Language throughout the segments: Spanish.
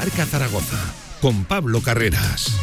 Marca Zaragoza con Pablo Carreras.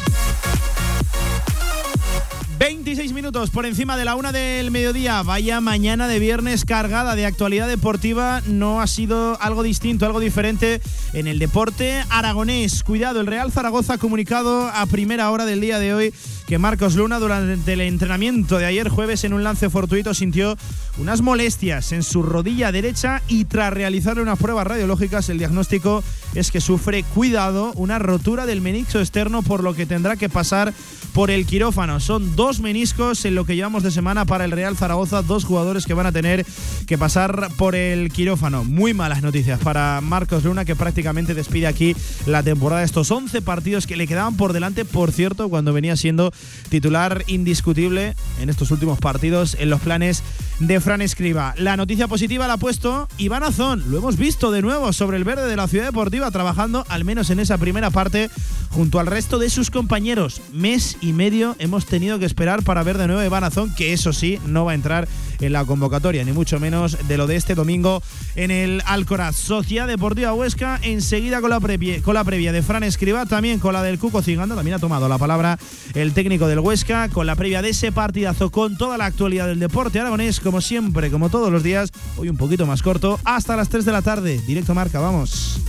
26 minutos por encima de la una del mediodía. Vaya mañana de viernes cargada de actualidad deportiva. No ha sido algo distinto, algo diferente en el deporte aragonés. Cuidado, el Real Zaragoza ha comunicado a primera hora del día de hoy que Marcos Luna durante el entrenamiento de ayer jueves en un lance fortuito sintió unas molestias en su rodilla derecha y tras realizar unas pruebas radiológicas el diagnóstico es que sufre, cuidado, una rotura del menisco externo por lo que tendrá que pasar por el quirófano. Son dos meniscos en lo que llevamos de semana para el Real Zaragoza, dos jugadores que van a tener que pasar por el quirófano. Muy malas noticias para Marcos Luna que prácticamente despide aquí la temporada. Estos 11 partidos que le quedaban por delante, por cierto, cuando venía siendo titular indiscutible en estos últimos partidos en los planes de Fran Escriba. La noticia positiva la ha puesto Iván Azón. Lo hemos visto de nuevo sobre el verde de la Ciudad Deportiva, trabajando al menos en esa primera parte junto al resto de sus compañeros. Mes y medio hemos tenido que esperar para ver de nuevo a Iván Azón, que eso sí, no va a entrar en la convocatoria, ni mucho menos de lo de este domingo en el Alcoraz. Sociedad Deportiva Huesca, enseguida con la, previa, con la previa de Fran Escriba, también con la del Cuco Ciganda, también ha tomado la palabra el técnico del Huesca, con la previa de ese partidazo, con toda la actualidad del deporte aragonés, como siempre, como todos los días, hoy un poquito más corto, hasta las 3 de la tarde. Directo Marca, vamos.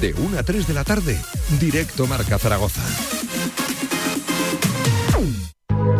De 1 a 3 de la tarde, directo Marca Zaragoza.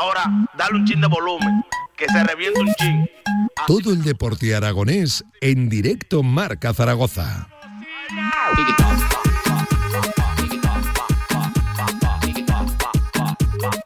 Ahora, dale un chin de volumen, que se reviente un chin. Todo el deporte aragonés en directo Marca Zaragoza.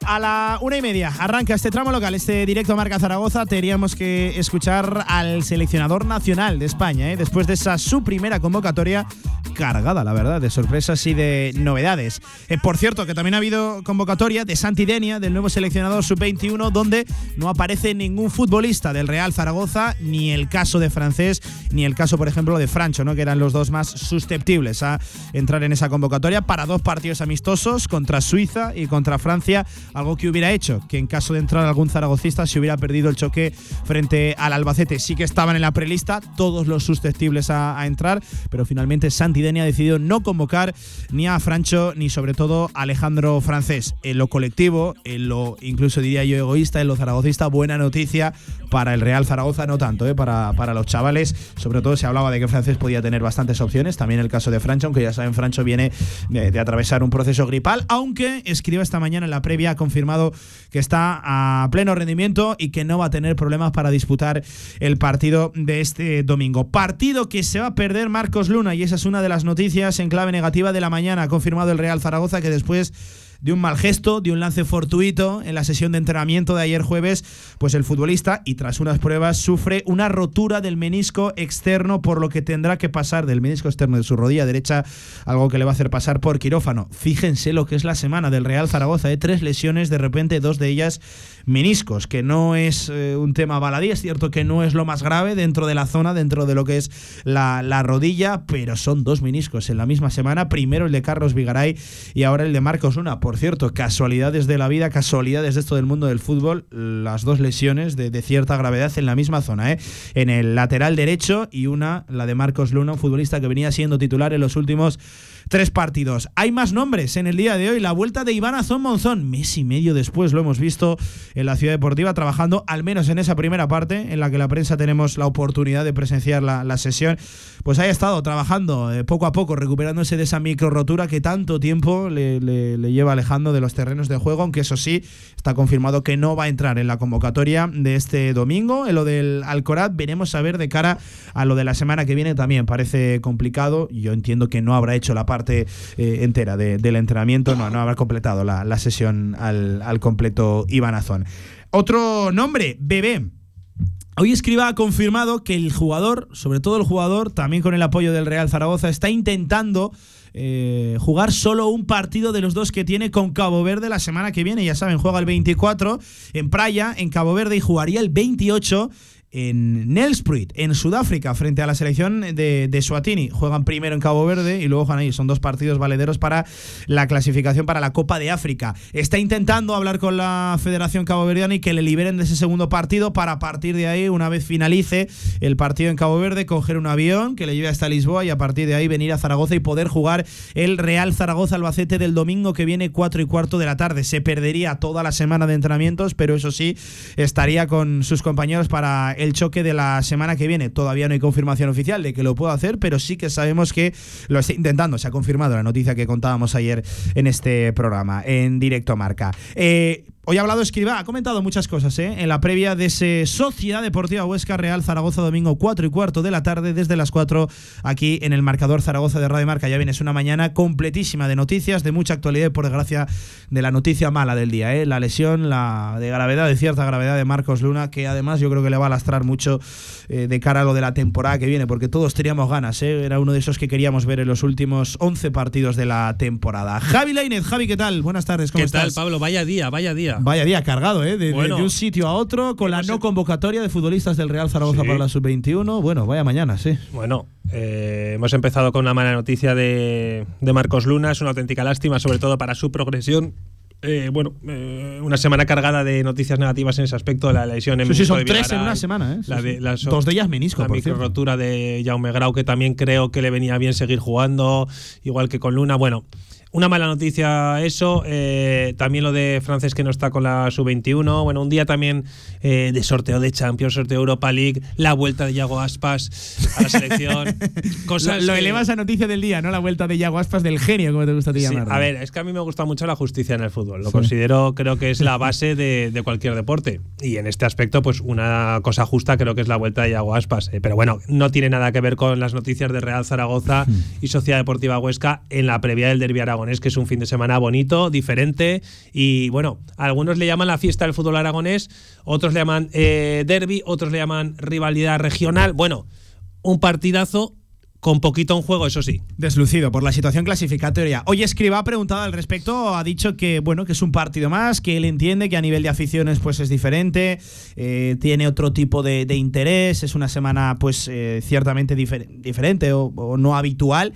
A la una y media arranca este tramo local, este directo Marca Zaragoza. Teníamos que escuchar al seleccionador nacional de España, ¿eh? después de esa su primera convocatoria cargada, la verdad, de sorpresas y de novedades. Eh, por cierto, que también ha habido convocatoria de Santi Denia, del nuevo seleccionador sub-21, donde no aparece ningún futbolista del Real Zaragoza, ni el caso de Francés, ni el caso, por ejemplo, de Francho, ¿no? que eran los dos más susceptibles a entrar en esa convocatoria para dos partidos amistosos contra Suiza y contra Francia, algo que hubiera hecho que en caso de entrar algún zaragocista se hubiera perdido el choque frente al Albacete. Sí que estaban en la prelista todos los susceptibles a, a entrar, pero finalmente Santi Denia ha decidido no convocar ni a Francho ni sobre todo a Alejandro Francés. En lo colectivo, en lo incluso diría yo egoísta, en lo zaragocista, buena noticia para el Real Zaragoza, no tanto, ¿eh? para, para los chavales. Sobre todo se hablaba de que Francés podía tener bastantes opciones, también el caso de Francho, aunque ya saben, Francho viene de, de atravesar un proceso gripal, aunque escriba esta mañana en la previa, ha confirmado que está a pleno rendimiento y que no va a tener problemas para disputar el partido de este domingo. Partido que se va a perder Marcos Luna y esa es una de las noticias en clave negativa de la mañana. Ha confirmado el Real Zaragoza que después de un mal gesto, de un lance fortuito en la sesión de entrenamiento de ayer jueves, pues el futbolista, y tras unas pruebas, sufre una rotura del menisco externo, por lo que tendrá que pasar del menisco externo de su rodilla derecha, algo que le va a hacer pasar por quirófano. Fíjense lo que es la semana del Real Zaragoza, de tres lesiones, de repente dos de ellas meniscos, que no es eh, un tema baladí, es cierto que no es lo más grave dentro de la zona, dentro de lo que es la, la rodilla, pero son dos meniscos en la misma semana, primero el de Carlos Vigaray y ahora el de Marcos Luna, por por cierto, casualidades de la vida, casualidades de esto del mundo del fútbol, las dos lesiones de, cierta gravedad en la misma zona, ¿eh? en el lateral derecho y una, la de Marcos Luna, un futbolista que venía siendo titular en los últimos tres partidos. Hay más nombres en el día de hoy. La vuelta de Iván Azón Monzón, mes y medio después lo hemos visto en la Ciudad Deportiva trabajando, al menos en esa primera parte en la que la prensa tenemos la oportunidad de presenciar la, la sesión. Pues haya estado trabajando eh, poco a poco, recuperándose de esa micro rotura que tanto tiempo le, le, le lleva alejando de los terrenos de juego, aunque eso sí, está confirmado que no va a entrar en la convocatoria de este domingo. En lo del Alcoraz, veremos a ver de cara a lo de la semana que viene también. Parece complicado. Yo entiendo que no habrá hecho la parte eh, entera de, del entrenamiento, no, habrá completado la, sesión al, al, completo Iván Azón. Otro nombre, Bebé. Hoy Escriba ha confirmado que el jugador, sobre todo el jugador, también con el apoyo del Real Zaragoza, está intentando eh, jugar solo un partido de los dos que tiene con Cabo Verde la semana que viene. Ya saben, juega el 24 en Praia, en Cabo Verde, y jugaría el 28 en Nelspruit, en Sudáfrica, frente a la selección de, de Suatini. Juegan primero en Cabo Verde y luego juegan ahí. Son dos partidos valederos para la clasificación para la Copa de África. Está intentando hablar con la Federación Caboverdiana y que le liberen de ese segundo partido para a partir de ahí, una vez finalice el partido en Cabo Verde, coger un avión que le lleve hasta Lisboa y a partir de ahí venir a Zaragoza y poder jugar el Real Zaragoza Albacete del domingo que viene 4 y cuarto de la tarde. Se perdería toda la semana de entrenamientos, pero eso sí, estaría con sus compañeros para choque de la semana que viene. Todavía no hay confirmación oficial de que lo pueda hacer, pero sí que sabemos que lo está intentando. Se ha confirmado la noticia que contábamos ayer en este programa, en directo marca. Eh, Hoy ha hablado Escriba, ha comentado muchas cosas ¿eh? en la previa de ese Sociedad Deportiva Huesca Real Zaragoza domingo 4 y cuarto de la tarde desde las 4 aquí en el marcador Zaragoza de Radio Marca. Ya viene, es una mañana completísima de noticias, de mucha actualidad y por desgracia de la noticia mala del día, ¿eh? la lesión, la de gravedad, de cierta gravedad de Marcos Luna, que además yo creo que le va a lastrar mucho eh, de cara a lo de la temporada que viene, porque todos teníamos ganas, ¿eh? era uno de esos que queríamos ver en los últimos 11 partidos de la temporada. Javi Lainez, Javi, ¿qué tal? Buenas tardes, ¿cómo ¿Qué estás? tal, Pablo? Vaya día, vaya día. Vaya día cargado, ¿eh? De, Bueno, de un sitio a otro, con la no convocatoria de futbolistas del Real Zaragoza Sí. para la sub-21. Bueno, vaya mañana, sí. Bueno, eh, hemos empezado con una mala noticia de, de Marcos Luna. Es una auténtica lástima, sobre todo para su progresión. Eh, bueno, eh, una semana cargada de noticias negativas en ese aspecto. La lesión en Sí, sí, son de tres en una semana, ¿eh? La de- la so- Dos de ellas menisco, La por micro cierto. rotura de Jaume Grau, que también creo que le venía bien seguir jugando, igual que con Luna. Bueno, una mala noticia eso. eh, también lo de Frances que no está con la sub-21. Bueno, un día también eh, de sorteo de Champions, sorteo de Europa League, la vuelta de Yago Aspas a la selección. cosas lo, lo que- elevas a noticia del día, ¿no? La vuelta de Yago Aspas del genio, como te gusta a ti Sí, llamar. a ver, es que a mí me gusta mucho la justicia en el fútbol. Lo Sí. considero, creo que es la base de, de cualquier deporte. Y en este aspecto, pues una cosa justa creo que es la vuelta de Iago Aspas. Eh, pero bueno, no tiene nada que ver con las noticias de Real Zaragoza Hmm. y Sociedad Deportiva Huesca en la previa del Derbi Aragonés, que es un fin de semana bonito, diferente. Y bueno, algunos le llaman la fiesta del fútbol aragonés, otros le llaman eh, derby, otros le llaman rivalidad regional. Bueno, un partidazo con poquito en juego, eso sí. Deslucido por la situación clasificatoria. Hoy Escriba ha preguntado al respecto, ha dicho que bueno, que es un partido más, que él entiende que a nivel de aficiones pues es diferente, eh, tiene otro tipo de, interés, es una semana pues eh, ciertamente difer- diferente o no habitual.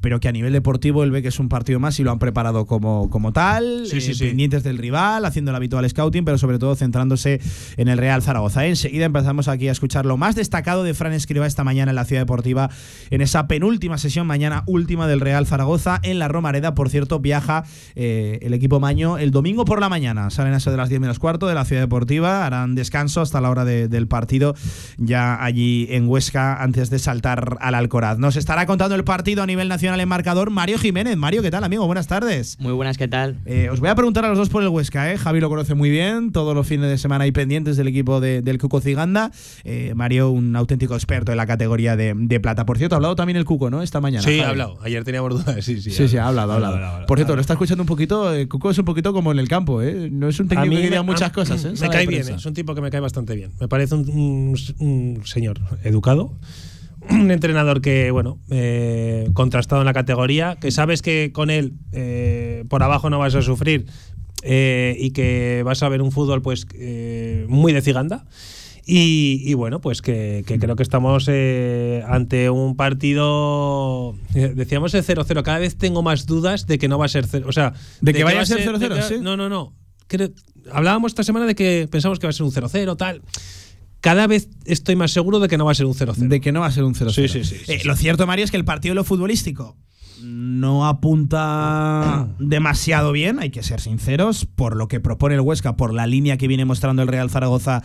Pero que a nivel deportivo él ve que es un partido más y lo han preparado como, como tal, Sí, sí, eh, sí. pendientes del rival, haciendo el habitual scouting, pero sobre todo centrándose en el Real Zaragoza. Enseguida empezamos aquí a escuchar lo más destacado de Fran Escriba esta mañana en la Ciudad Deportiva, en esa penúltima sesión, mañana última del Real Zaragoza, en la Romareda. Por cierto, viaja eh, el equipo Maño el domingo por la mañana. Salen a eso de las 10 menos cuarto de la Ciudad Deportiva, harán descanso hasta la hora de- del partido, ya allí en Huesca, antes de saltar al Alcoraz. Nos estará contando el partido a nivel nacional en marcador Mario Jiménez. Mario, ¿qué tal, amigo? Buenas tardes. Muy buenas, ¿qué tal? Eh, os voy a preguntar a los dos por el Huesca, ¿eh? Javi lo conoce muy bien, todos los fines de semana hay pendientes del equipo de- del Cuco Ciganda. Eh, Mario, un auténtico experto en la categoría de, de plata. Por cierto, ha hablado también el Cuco, ¿no? Esta mañana. Sí, Javi. ha hablado. Ayer teníamos dudas. Sí, sí. Sí, sí, ha hablado, ha hablado. hablado, Por cierto, hablado. lo está escuchando un poquito. eh, Cuco es un poquito como en el campo, ¿eh? No es un técnico que diga muchas a- cosas, ¿eh? Me cae bien, prensa. es un tipo que me cae bastante bien. Me parece un, un- un señor educado, un entrenador que, bueno, eh, contrastado en la categoría, que sabes que con él eh, por abajo no vas a sufrir eh, y que vas a ver un fútbol pues eh, muy de ciganda. Y, y bueno, pues que, que creo que estamos eh, ante un partido. eh, Decíamos el 0-0. Cada vez tengo más dudas de que no va a ser 0. O sea, ¿De que vaya va a ser 0-0, de que- sí? No, no, no. Creo- hablábamos esta semana de que pensamos que va a ser un 0-0, tal. Cada vez estoy más seguro de que no va a ser un 0-0. De que no va a ser un 0-0. Sí, sí, sí, sí, Eh, sí. Lo cierto, Mario, es que el partido de lo futbolístico no apunta demasiado bien, hay que ser sinceros, por lo que propone el Huesca, por la línea que viene mostrando el Real Zaragoza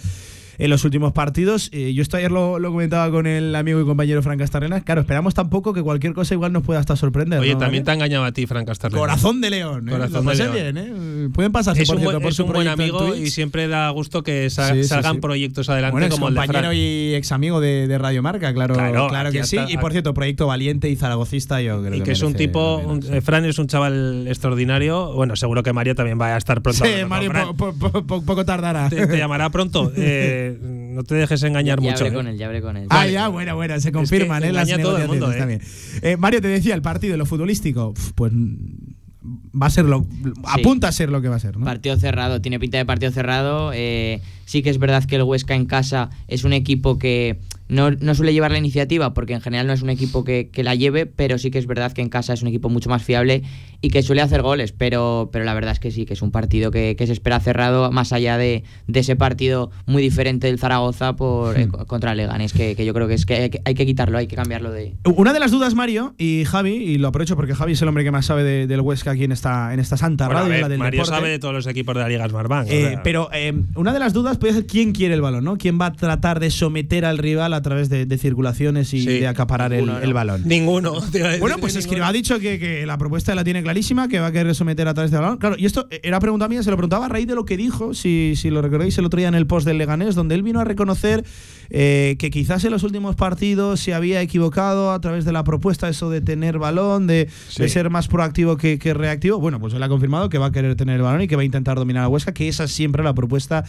en los últimos partidos. Eh, yo esto ayer lo, lo comentaba con el amigo y compañero Fran Castarena. Claro, esperamos tampoco que cualquier cosa igual nos pueda hasta sorprender. Oye, ¿no, también te Mario? ha engañado a ti, Frank Castarena. Corazón de león, ¿eh? Corazón Lo de león. bien, ¿eh? Pueden pasarse, Es por un, cierto, buen, por es su un buen amigo y siempre da gusto que sa- Sí, sí, salgan sí. proyectos adelante Bueno, como el de Fran. compañero y ex amigo de, de Radio Marca, claro, Claro, que sí. está- Y por cierto, proyecto valiente y zaragocista, yo creo Y que que es un tipo, un- eh, Fran es un chaval extraordinario. Bueno, seguro que Mario también va a estar pronto. Sí, Mario, Fran. po- po- po- poco tardará. te, te llamará pronto. Eh, no te dejes engañar ya mucho. hablé ¿eh? con él, ya hablé con él. Ah, ya, bueno, bueno, se confirman, que ¿eh? Las todo el mundo, negociaciones ¿eh? también. Eh, Mario, te decía, el partido, lo futbolístico, pues va a ser lo. Apunta a ser lo que va a ser, ¿no? Partido cerrado, tiene pinta de partido cerrado. eh, sí que es verdad que el Huesca en casa es un equipo que no, no suele llevar la iniciativa, porque en general no es un equipo que, que la lleve, pero sí que es verdad que en casa es un equipo mucho más fiable y que suele hacer goles. Pero, pero la verdad es que sí, que es un partido que, que se espera cerrado, más allá de, de ese partido muy diferente del Zaragoza por, eh, contra el Leganés, que, que yo creo que es que hay, que hay que quitarlo, hay que cambiarlo de. Una de las dudas, Mario y Javi, y lo aprovecho porque Javi es el hombre que más sabe de- del Huesca aquí en esta, en esta santa Bueno, radio, ver, la del Mario deporte. sabe de todos los equipos de la Liga Smartbank. Eh, sea, pero eh, una de las dudas puede ser quién quiere el balón, ¿no? ¿Quién va a tratar de someter al rival a través de, de circulaciones y Sí. de acaparar el, Ninguno, ¿no? el balón? Ninguno. a Bueno, pues. Escriba ha dicho que, que la propuesta la tiene clarísima, que va a querer someter a través del balón. Claro, y esto era pregunta mía, se lo preguntaba a raíz de lo que dijo, si, si lo recordáis el otro día en el post del Leganés, donde él vino a reconocer eh, que quizás en los últimos partidos se había equivocado a través de la propuesta, eso de tener balón, de, Sí. de ser más proactivo que, que reactivo. Bueno, pues él ha confirmado que va a querer tener el balón y que va a intentar dominar a Huesca, que esa es siempre la propuesta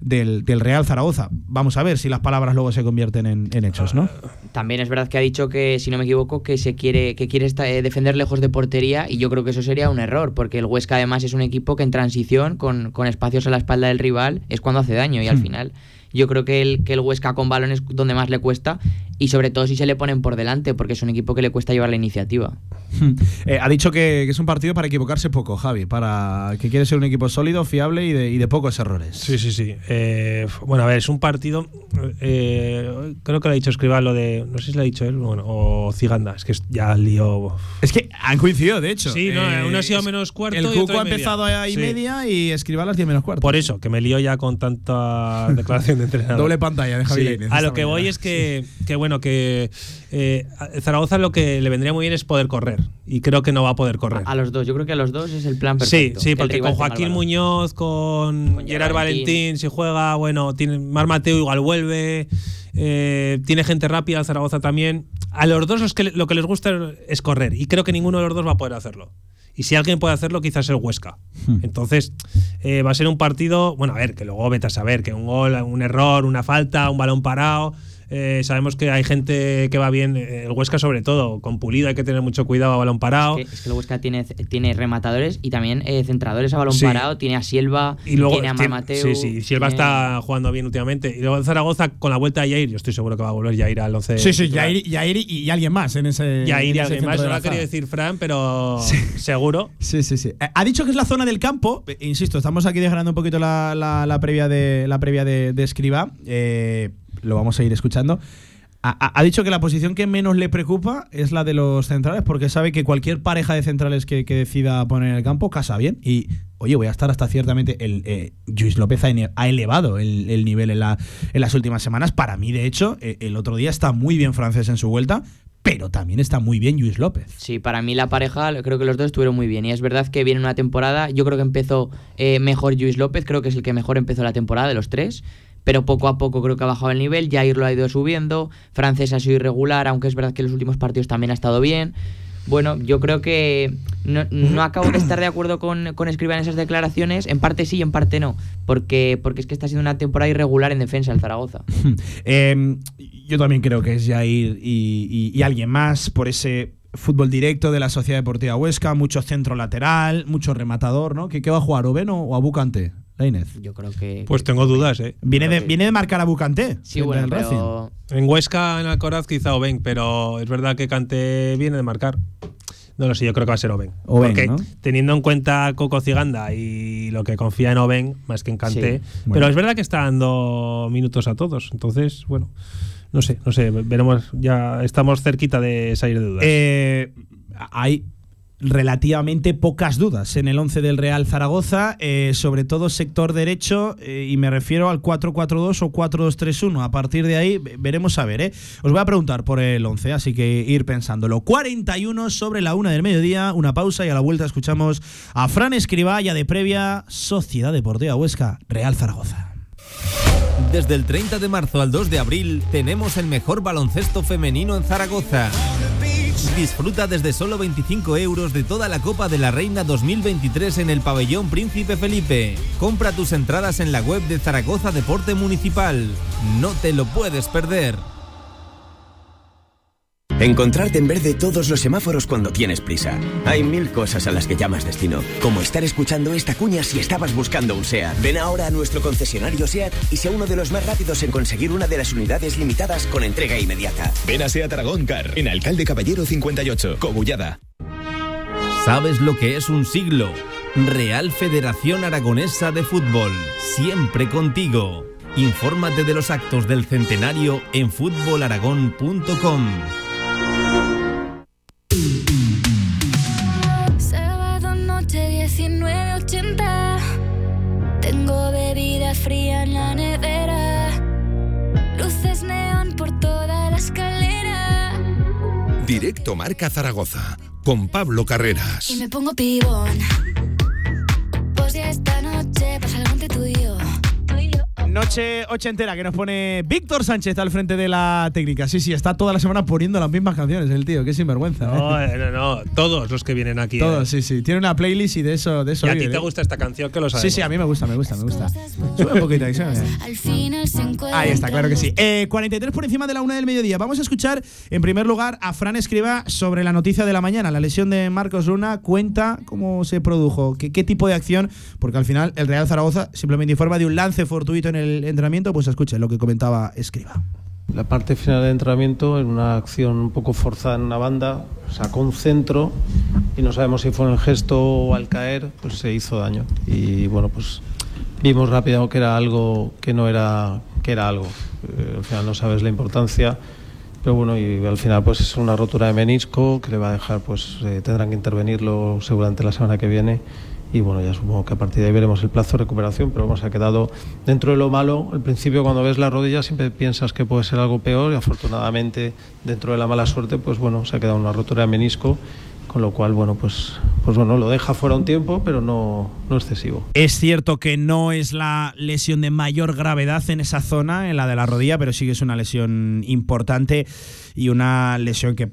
del, del Real Zaragoza. Vamos a ver si las palabras luego se convierten en, en hechos, ¿no? También es verdad que ha dicho que, si no me equivoco, que se quiere, que quiere eh, defender lejos de portería y yo creo que eso sería un error, porque el Huesca además es un equipo que en transición, con, con espacios a la espalda del rival, es cuando hace daño y al Hmm. final yo creo que el, que el Huesca con balón es donde más le cuesta y sobre todo si se le ponen por delante, porque es un equipo que le cuesta llevar la iniciativa. Eh, ha dicho que, que es un partido para equivocarse poco, Javi, para que quiere ser un equipo sólido, fiable y de, y de pocos errores. Sí, sí, sí. Eh, bueno, a ver, es un partido. eh, creo que lo ha dicho Escribá lo de. No sé si lo ha dicho él bueno, o Ciganda. Es que ya lío. Es que han coincidido, de hecho. Sí, no, Eh, uno ha sido menos cuarto El y otro Cuco ha media. empezado a y Sí. media y escriba a las 10 menos cuarto. Por eso, que me lío ya con tanta declaración de entrenador. Doble pantalla de Javi Sí, Lainez A lo que voy es que, que bueno, que eh, Zaragoza lo que le vendría muy bien es poder correr. Y creo que no va a poder correr. A, a los dos, yo creo que a los dos es el plan Sí, perfecto. sí, el porque con Joaquín. Muñoz, con, Con Gerard Valentín. Valentín, si juega, bueno, tiene Mar Mateo igual vuelve, eh, tiene gente rápida, Zaragoza también. A los dos los que, lo que les gusta es correr y creo que ninguno de los dos va a poder hacerlo. Y si alguien puede hacerlo, quizás el Huesca. Hmm. Entonces, eh, va a ser un partido, bueno, a ver, que luego vete a saber, que un gol, un error, una falta, un balón parado. Eh, sabemos que hay gente que va bien, eh, el Huesca sobre todo, con Pulido hay que tener mucho cuidado a balón parado. Es que, es que el Huesca tiene, tiene rematadores y también eh, centradores a balón Sí. parado, tiene a Silva, Y luego tiene a Mar tiene- Mateu, Sí, sí, Silva tiene- está jugando bien últimamente. Y luego en Zaragoza, con la vuelta de Jair, yo estoy seguro que va a volver Jair al 11. Sí, sí. Jair, Jair y, y alguien más en ese. Jair y alguien más. No lo quería zaga. decir Fran, pero seguro. Sí, sí, sí. Ha dicho que es la zona del campo. Insisto, estamos aquí desgranando un poquito la, la- la previa de la previa de. Eh, lo vamos a ir escuchando. Ha, dicho que la posición que menos le preocupa es la de los centrales, porque sabe que cualquier pareja de centrales que, que decida poner en el campo casa bien. Y, oye, voy a estar hasta ciertamente. El, eh, Luis López ha elevado el, el nivel en, la- en las últimas semanas. Para mí, de hecho, eh, el otro día está muy bien francés en su vuelta, pero también está muy bien Luis López. Sí, para mí la pareja, creo que los dos estuvieron muy bien. Y es verdad que viene una temporada, yo creo que empezó eh, mejor Luis López, creo que es el que mejor empezó la temporada de los tres. Pero poco a poco creo que ha bajado el nivel, Jair lo ha ido subiendo, Francés ha sido irregular, aunque es verdad que en los últimos partidos también ha estado bien. Bueno, yo creo que no, no acabo de estar de acuerdo con, con en esas declaraciones, en parte sí y en parte no, porque, porque es que está siendo una temporada irregular en defensa el Zaragoza. Eh, yo también creo que es Jair y, y- alguien más por ese fútbol directo de la Sociedad Deportiva Huesca, mucho centro lateral, mucho rematador, ¿no? ¿Qué, qué va a jugar, Oben o, o Lainez. Yo creo que. Pues tengo dudas, ¿eh? Viene de, que- viene de marcar a Bucanté. Sí, bueno, Racing. pero. En Huesca, en Alcoraz, quizá Oben, pero es verdad que Cante viene de marcar. No lo sé, yo creo que va a ser Oben. Oben, Porque ¿no? teniendo en cuenta Coco Ciganda y lo que confía en Oben, más que en Cante. Sí. Bueno. Pero es verdad que está dando minutos a todos. Entonces, bueno, no sé, no sé, veremos. Ya estamos cerquita de salir de dudas. Eh, hay relativamente pocas dudas en el 11 del Real Zaragoza, eh, sobre todo sector derecho, eh, y me refiero al 4-4-2 o 4-2-3-1. A partir de ahí ve- veremos a ver. ¿eh? Os voy a preguntar por el 11, así que ir pensándolo. 41 sobre la una del mediodía, una pausa y a la vuelta escuchamos a Fran Escribá de previa Sociedad Deportiva Huesca, Real Zaragoza. Desde el 30 de marzo al 2 de abril tenemos el mejor baloncesto femenino en Zaragoza. Disfruta desde solo 25 euros de toda la Copa de la Reina 2023 en el pabellón Príncipe Felipe. Compra tus entradas en la web de Zaragoza Deporte Municipal. No te lo puedes perder. Encontrarte en verde todos los semáforos cuando tienes prisa. Hay mil cosas a las que llamas destino, como estar escuchando esta cuña si estabas buscando un SEAT. Ven ahora a nuestro concesionario SEAT y sea uno de los más rápidos en conseguir una de las unidades limitadas con entrega inmediata. Ven a Seat Aragón Car, en Alcalde Caballero 58, Cogullada. ¿Sabes lo que es un siglo? Real Federación Aragonesa de Fútbol, siempre contigo. Infórmate de los actos del centenario en fútbolaragón.com. Directo Marca Zaragoza con Pablo Carreras. Y me pongo pibón Pues ya esta noche pasa algo entre tú y yo Noche ochentera que nos pone Víctor Sánchez al frente de la técnica. Sí, sí, está toda la semana poniendo las mismas canciones el tío, qué sinvergüenza. no, ¿eh? eh, no, no, todos los que vienen aquí. Todo, eh. sí, sí. Tiene una playlist y de eso, de eso Y a ti te ¿eh? gusta esta canción, que lo sabes. Sí, sí, a mí me gusta, me gusta, me gusta. Sube un poquito ahí, sube. Al final se encuentra Ahí está, claro que sí. Eh, 43 por encima de la una del mediodía. Vamos a escuchar, en primer lugar, a Fran Escriba sobre la noticia de la mañana, la lesión de Marcos Luna. Cuenta cómo se produjo, qué, qué tipo de acción, porque al final el Real Zaragoza simplemente informa de un lance fortuito en el entrenamiento. Pues escuche lo que comentaba Escriba. La parte final del entrenamiento, en una acción un poco forzada en una banda, sacó un centro y no sabemos si fue en el gesto o al caer, pues se hizo daño. Y bueno, pues vimos rápido que era algo que no era, que era algo. Eh, al final no sabes la importancia, pero bueno, y al final pues es una rotura de menisco que le va a dejar, pues eh, tendrán que intervenirlo seguramente la semana que viene. Y bueno, ya supongo que a partir de ahí veremos el plazo de recuperación, pero vamos, ha quedado dentro de lo malo. Al principio, cuando ves la rodilla, siempre piensas que puede ser algo peor, y afortunadamente, dentro de la mala suerte, pues bueno, se ha quedado una rotura de menisco, con lo cual, bueno, pues, pues bueno, lo deja fuera un tiempo, pero no, no excesivo. Es cierto que no es la lesión de mayor gravedad en esa zona, en la de la rodilla, pero sí que es una lesión importante y una lesión que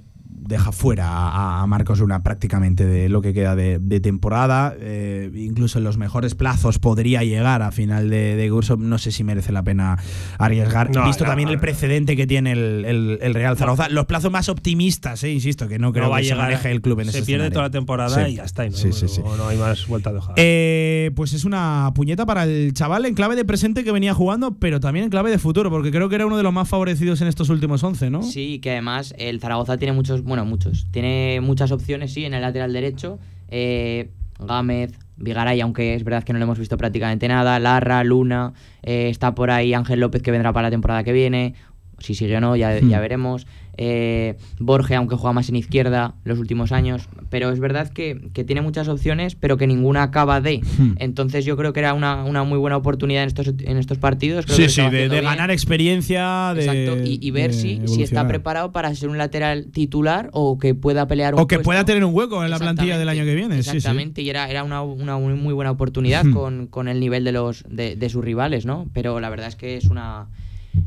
deja fuera a, a Marcos Luna prácticamente de lo que queda de, de temporada. Eh, incluso en los mejores plazos podría llegar a final de, de curso. No sé si merece la pena arriesgar. No, Visto no, también no. el precedente que tiene el, el- el Real Zaragoza. Los plazos más optimistas, eh, insisto, que no creo no va a que se llegar. maneje el club en se ese pierde escenario. toda la temporada Sí. y ya está. y no, Sí, sí, sí. no- no hay más vuelta de hoja. Eh, pues es una puñeta para el chaval en clave de presente que venía jugando, pero también en clave de futuro, porque creo que era uno de los más favorecidos en estos últimos 11, ¿no? Sí, que además el Zaragoza tiene muchos, bueno, muchos. Tiene muchas opciones, sí, en el lateral derecho. Eh, Gámez, Vigaray, aunque es verdad que no le hemos visto prácticamente nada. Larra, Luna, eh, está por ahí Ángel López que vendrá para la temporada que viene. Si sigue o no, ya, Hmm. ya veremos. Eh, Borge, aunque juega más en izquierda los últimos años. Pero es verdad que, que tiene muchas opciones, pero que ninguna acaba de. Hmm. Entonces yo creo que era una, una muy buena oportunidad en estos, en estos partidos. Creo Sí, que sí, de, ganar experiencia, de. Exacto, y, y ver si, si está preparado para ser un lateral titular o que pueda pelear un O que puesto. pueda tener un hueco en la plantilla del año que viene. sí, sí. Exactamente, y era, era una, una muy buena oportunidad Hmm. con, con el nivel de los de, de sus rivales, ¿no? Pero la verdad es que es una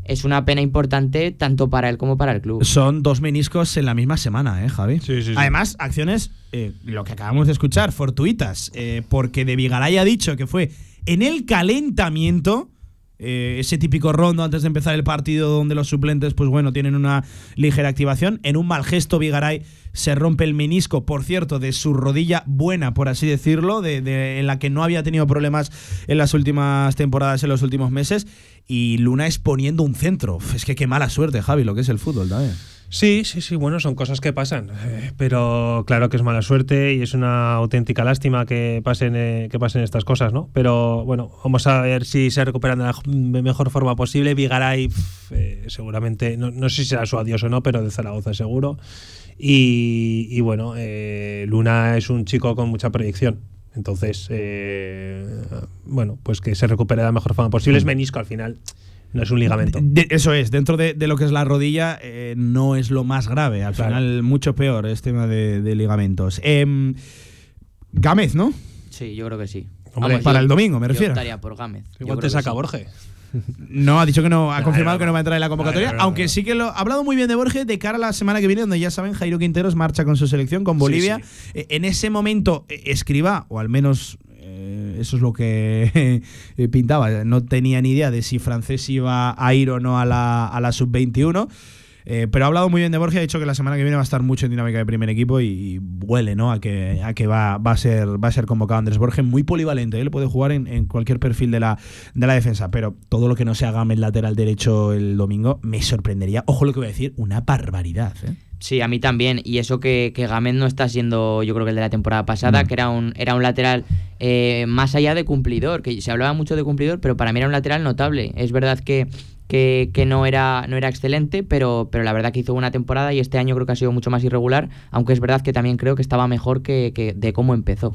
es una pena importante tanto para él como para el club. Son dos meniscos en la misma semana, ¿eh, Javi? Sí, sí, sí. Además, acciones, eh, lo que acabamos de escuchar, fortuitas, eh, porque De Vigaray ha dicho que fue en el calentamiento, eh, ese típico rondo antes de empezar el partido donde los suplentes, pues bueno, tienen una ligera activación. En un mal gesto, Vigaray se rompe el menisco, por cierto, de su rodilla buena, por así decirlo, de, en la que no había tenido problemas en las últimas temporadas, en los últimos meses. Y Luna es poniendo un centro. Es que qué mala suerte, Javi, lo que es el fútbol también. Sí, sí, sí, bueno, son cosas que pasan, eh, pero claro que es mala suerte y es una auténtica lástima que pasen, eh, que pasen estas cosas, ¿no? Pero bueno, vamos a ver si se recuperan de la mejor forma posible. Vigaray, eh, seguramente, no, no sé si será su adiós o no, pero de Zaragoza seguro. Y, y bueno, eh, Luna es un chico con mucha proyección. Entonces, eh, bueno, pues que se recupere de la mejor forma posible. Es menisco al final, no es un ligamento. De- eso es, dentro de, de lo que es la rodilla, eh, no es lo más grave. Al Claro. final, mucho peor es tema de, de ligamentos. Em, Gámez, ¿no? Sí, yo creo que sí. Hombre, para yo- el domingo, me yo refiero. optaría por Gámez. Yo Igual te saca sí. Borges. No, ha dicho que no, ha confirmado no, que no va a entrar en la convocatoria, no, aunque sí que lo ha hablado muy bien de Borges de cara a la semana que viene, donde ya saben, Jairo Quinteros marcha con su selección, con Bolivia. Eh, En ese momento, eh, escriba, o al menos eh, eso es lo que pintaba, no tenía ni idea de si francés iba a ir o no a la, a la sub-21. Eh, pero ha hablado muy bien de Borges, ha dicho que la semana que viene va a estar mucho en dinámica de primer equipo y, y huele ¿no? a que, a que va, va, a ser, va a ser convocado Andrés Borges, muy polivalente, él puede jugar en, en cualquier perfil de la, de la defensa, pero todo lo que no se haga en lateral derecho el domingo me sorprendería, ojo lo que voy a decir, una barbaridad. ¿eh? Sí, a mí también. Y eso que, que no está siendo, yo creo que el de la temporada pasada, No. que era un, era un lateral eh, más allá de cumplidor, que se hablaba mucho de cumplidor, pero para mí era un lateral notable. Es verdad que, que, no, era, no era excelente, pero, pero la verdad que hizo una temporada y este año creo que ha sido mucho más irregular, aunque es verdad que también creo que estaba mejor que, que de cómo empezó.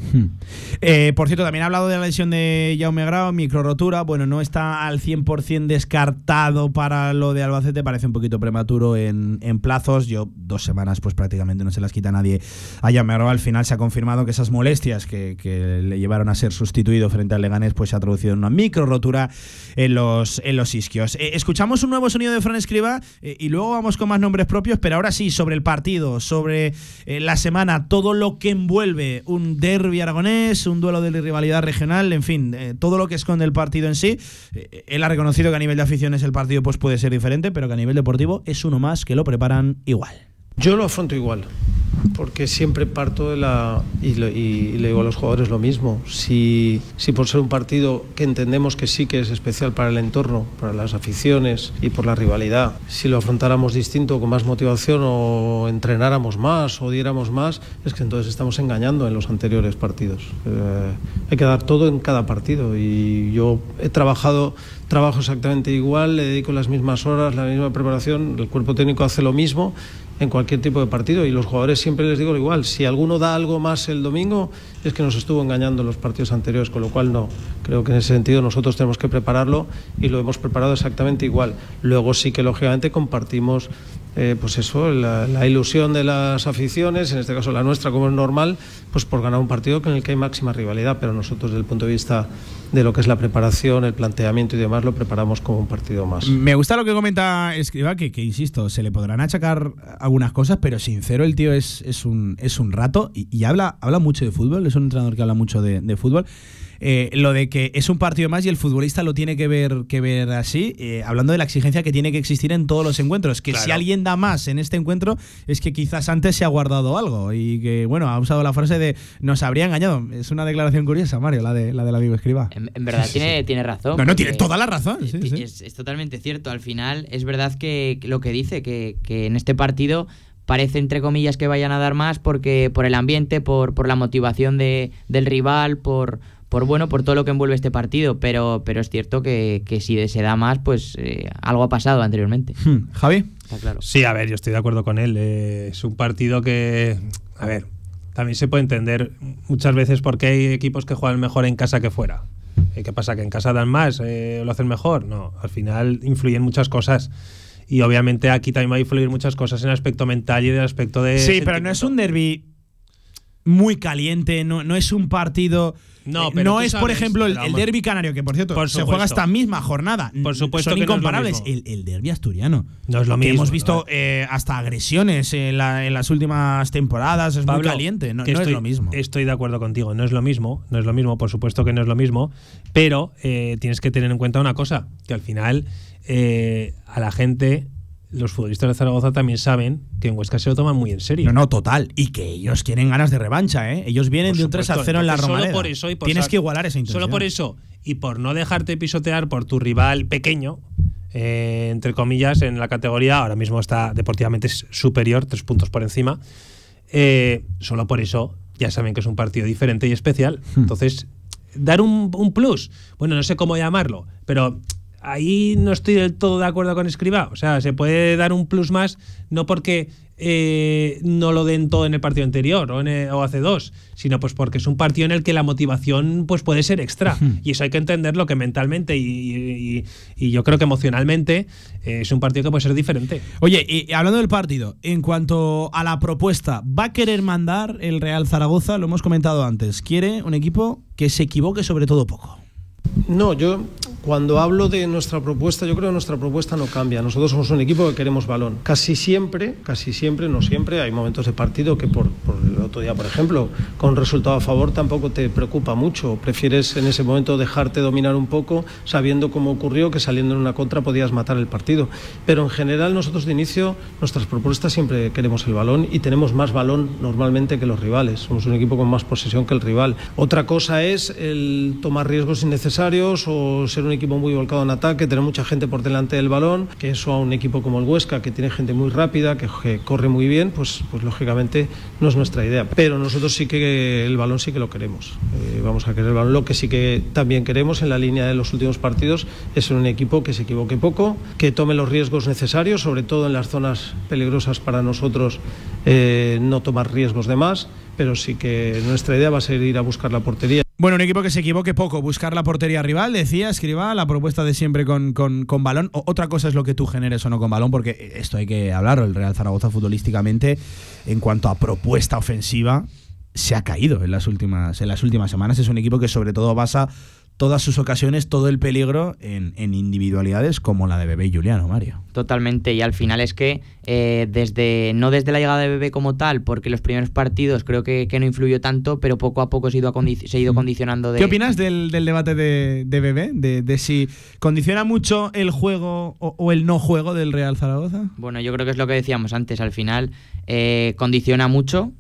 Eh, por cierto, también ha hablado de la lesión de Jaume Grau, micro rotura. Bueno, no está al 100% descartado para lo de Albacete, parece un poquito prematuro en, en plazos. Yo, dos semanas, pues prácticamente no se las quita nadie a Jaume Grau. Al final se ha confirmado que esas molestias que, que le llevaron a ser sustituido frente al Leganés, pues se ha traducido en una micro rotura en los, en los isquios. Eh, escuchamos un nuevo sonido de Fran Escriba eh, y luego vamos con más nombres propios, pero ahora sí, sobre el partido, sobre eh, la semana, todo lo que envuelve un derby aragonés, un duelo de rivalidad regional, en fin, eh, todo lo que esconde el partido en sí. Él ha reconocido que a nivel de aficiones el partido pues, puede ser diferente, pero que a nivel deportivo es uno más que lo preparan igual. Yo lo afronto igual, porque siempre parto de la. Y, lo- y le digo a los jugadores lo mismo. Si, si por ser un partido que entendemos que sí que es especial para el entorno, para las aficiones y por la rivalidad, si lo afrontáramos distinto, con más motivación o entrenáramos más o diéramos más, es que entonces estamos engañando en los anteriores partidos. Eh, hay que dar todo en cada partido y yo he trabajado trabajo exactamente igual, le dedico las mismas horas, la misma preparación, el cuerpo técnico hace lo mismo en cualquier tipo de partido. Y los jugadores siempre les digo lo igual, si alguno da algo más el domingo es que nos estuvo engañando en los partidos anteriores, con lo cual no, creo que en ese sentido nosotros tenemos que prepararlo y lo hemos preparado exactamente igual. Luego sí que lógicamente compartimos eh, pues eso, la, ilusión de las aficiones, en este caso la nuestra como es normal, pues por ganar un partido con el que hay máxima rivalidad, pero nosotros desde el punto de vista de lo que es la preparación, el planteamiento y demás, lo preparamos como un partido más. Me gusta lo que comenta Escriba, que, que, insisto, se le podrán achacar algunas cosas, pero sincero, el tío es, es, un, es un rato y, y habla, habla mucho de fútbol, es un entrenador que habla mucho de, de fútbol. Eh, lo de que es un partido más y el futbolista lo tiene que ver, que ver así, eh, hablando de la exigencia que tiene que existir en todos los encuentros, que Claro. si alguien da más en este encuentro es que quizás antes se ha guardado algo y que, bueno, ha usado la frase de nos habría engañado. Es una declaración curiosa, Mario, la, de, la del amigo Escriba. En, en verdad tiene, tiene razón. No, no, tiene toda la razón. sí, es, sí. es- totalmente cierto. Al final, es verdad que, que lo que dice, que, que en este partido parece, entre comillas, que vayan a dar más porque por el ambiente, por, por la motivación de, del rival, por, por bueno, por todo lo que envuelve este partido. Pero, pero es cierto que, que si se da más, pues eh, algo ha pasado anteriormente. Hmm, Javi. Está claro. Sí, a ver, yo estoy de acuerdo con él. eh, es un partido que, a ver, también se puede entender muchas veces por qué hay equipos que juegan mejor en casa que fuera. Eh, ¿Qué pasa? ¿Que en casa dan más? eh, ¿Lo hacen mejor? No, al final influyen muchas cosas. Y obviamente aquí también va a influir muchas cosas en el aspecto mental y en el aspecto de. Sí, pero no es un derby muy caliente, no, no es un partido. No, eh, pero no es, por ejemplo, el, derby canario, que por cierto Por se juega esta misma jornada. Por supuesto Son que incomparables. el, el derby asturiano. No es lo mismo, hemos visto eh, hasta agresiones en, la- en las últimas temporadas. Es muy caliente. No, que no estoy, es lo mismo. Estoy de acuerdo contigo, no es lo mismo, no es lo mismo, por supuesto que no es lo mismo, pero eh, tienes que tener en cuenta una cosa, que al final eh, a la gente los futbolistas de Zaragoza también saben que en Huesca se lo toman muy en serio. No, no, total. Y que ellos tienen ganas de revancha, ¿eh? Ellos vienen Por de un 3 a supuesto. 0 en la Romareda. Solo por eso y por Tienes que igualar esa intención. Solo por eso y por no dejarte pisotear por tu rival pequeño, eh, entre comillas, en la categoría, ahora mismo está deportivamente superior, tres puntos por encima. eh, solo por eso ya saben que es un partido diferente y especial. Hmm. Entonces, dar un, un plus, bueno, no sé cómo llamarlo, pero ahí no estoy del todo de acuerdo con Escriba. O sea, se puede dar un plus más, no porque eh, no lo den todo en el partido anterior o, en el- o hace dos, sino pues porque es un partido en el que la motivación pues puede ser extra. y eso hay que entenderlo que mentalmente y, y- y yo creo que emocionalmente eh, es un partido que puede ser diferente. Oye, y y hablando del partido, en cuanto a la propuesta, ¿va a querer mandar el Real Zaragoza? Lo hemos comentado antes. Quiere un equipo que se equivoque sobre todo poco. No, yo cuando hablo de nuestra propuesta, yo creo que nuestra propuesta no cambia. Nosotros somos un equipo que queremos balón. Casi siempre, casi siempre, no siempre, hay momentos de partido que por, el otro día, por ejemplo, con resultado a favor tampoco te preocupa mucho. Prefieres en ese momento dejarte dominar un poco, sabiendo cómo ocurrió que saliendo en una contra podías matar el partido. Pero en general nosotros de inicio, nuestras propuestas siempre queremos el balón y tenemos más balón normalmente que los rivales. Somos un equipo con más posesión que el rival. Otra cosa es el tomar riesgos innecesarios o ser un equipo muy volcado en ataque, tener mucha gente por delante del balón, que eso a un equipo como el Huesca, que tiene gente muy rápida, que, corre muy bien, pues, pues lógicamente no es nuestra idea. Pero nosotros sí que el balón sí que lo queremos. Eh, vamos a querer el balón. Lo que sí que también queremos en la línea de los últimos partidos es un equipo que se equivoque poco, que tome los riesgos necesarios, sobre todo en las zonas peligrosas para nosotros, eh, no tomar riesgos de más, pero sí que nuestra idea va a ser ir a buscar la portería. Bueno, un equipo que se equivoque poco, buscar la portería rival, decía, escriba, la propuesta de siempre con, con- con balón. O- otra cosa es lo que tú generes o no con balón, porque esto hay que hablarlo. El Real Zaragoza futbolísticamente, en cuanto a propuesta ofensiva, se ha caído en las últimas, en las últimas semanas. Es un equipo que sobre todo basa todas sus ocasiones, todo el peligro en, en individualidades como la de Bebé y Juliano, Mario. Totalmente, y al final es que eh, desde no desde la llegada de Bebé como tal, porque los primeros partidos creo que, que no influyó tanto, pero poco a poco se ha ido, se ha ido condicionando de... ¿Qué opinas del, del debate de, de Bebé? De, de si condiciona mucho el juego o, o el no juego del Real Zaragoza? Bueno, yo creo que es lo que decíamos antes, al final eh, condiciona mucho,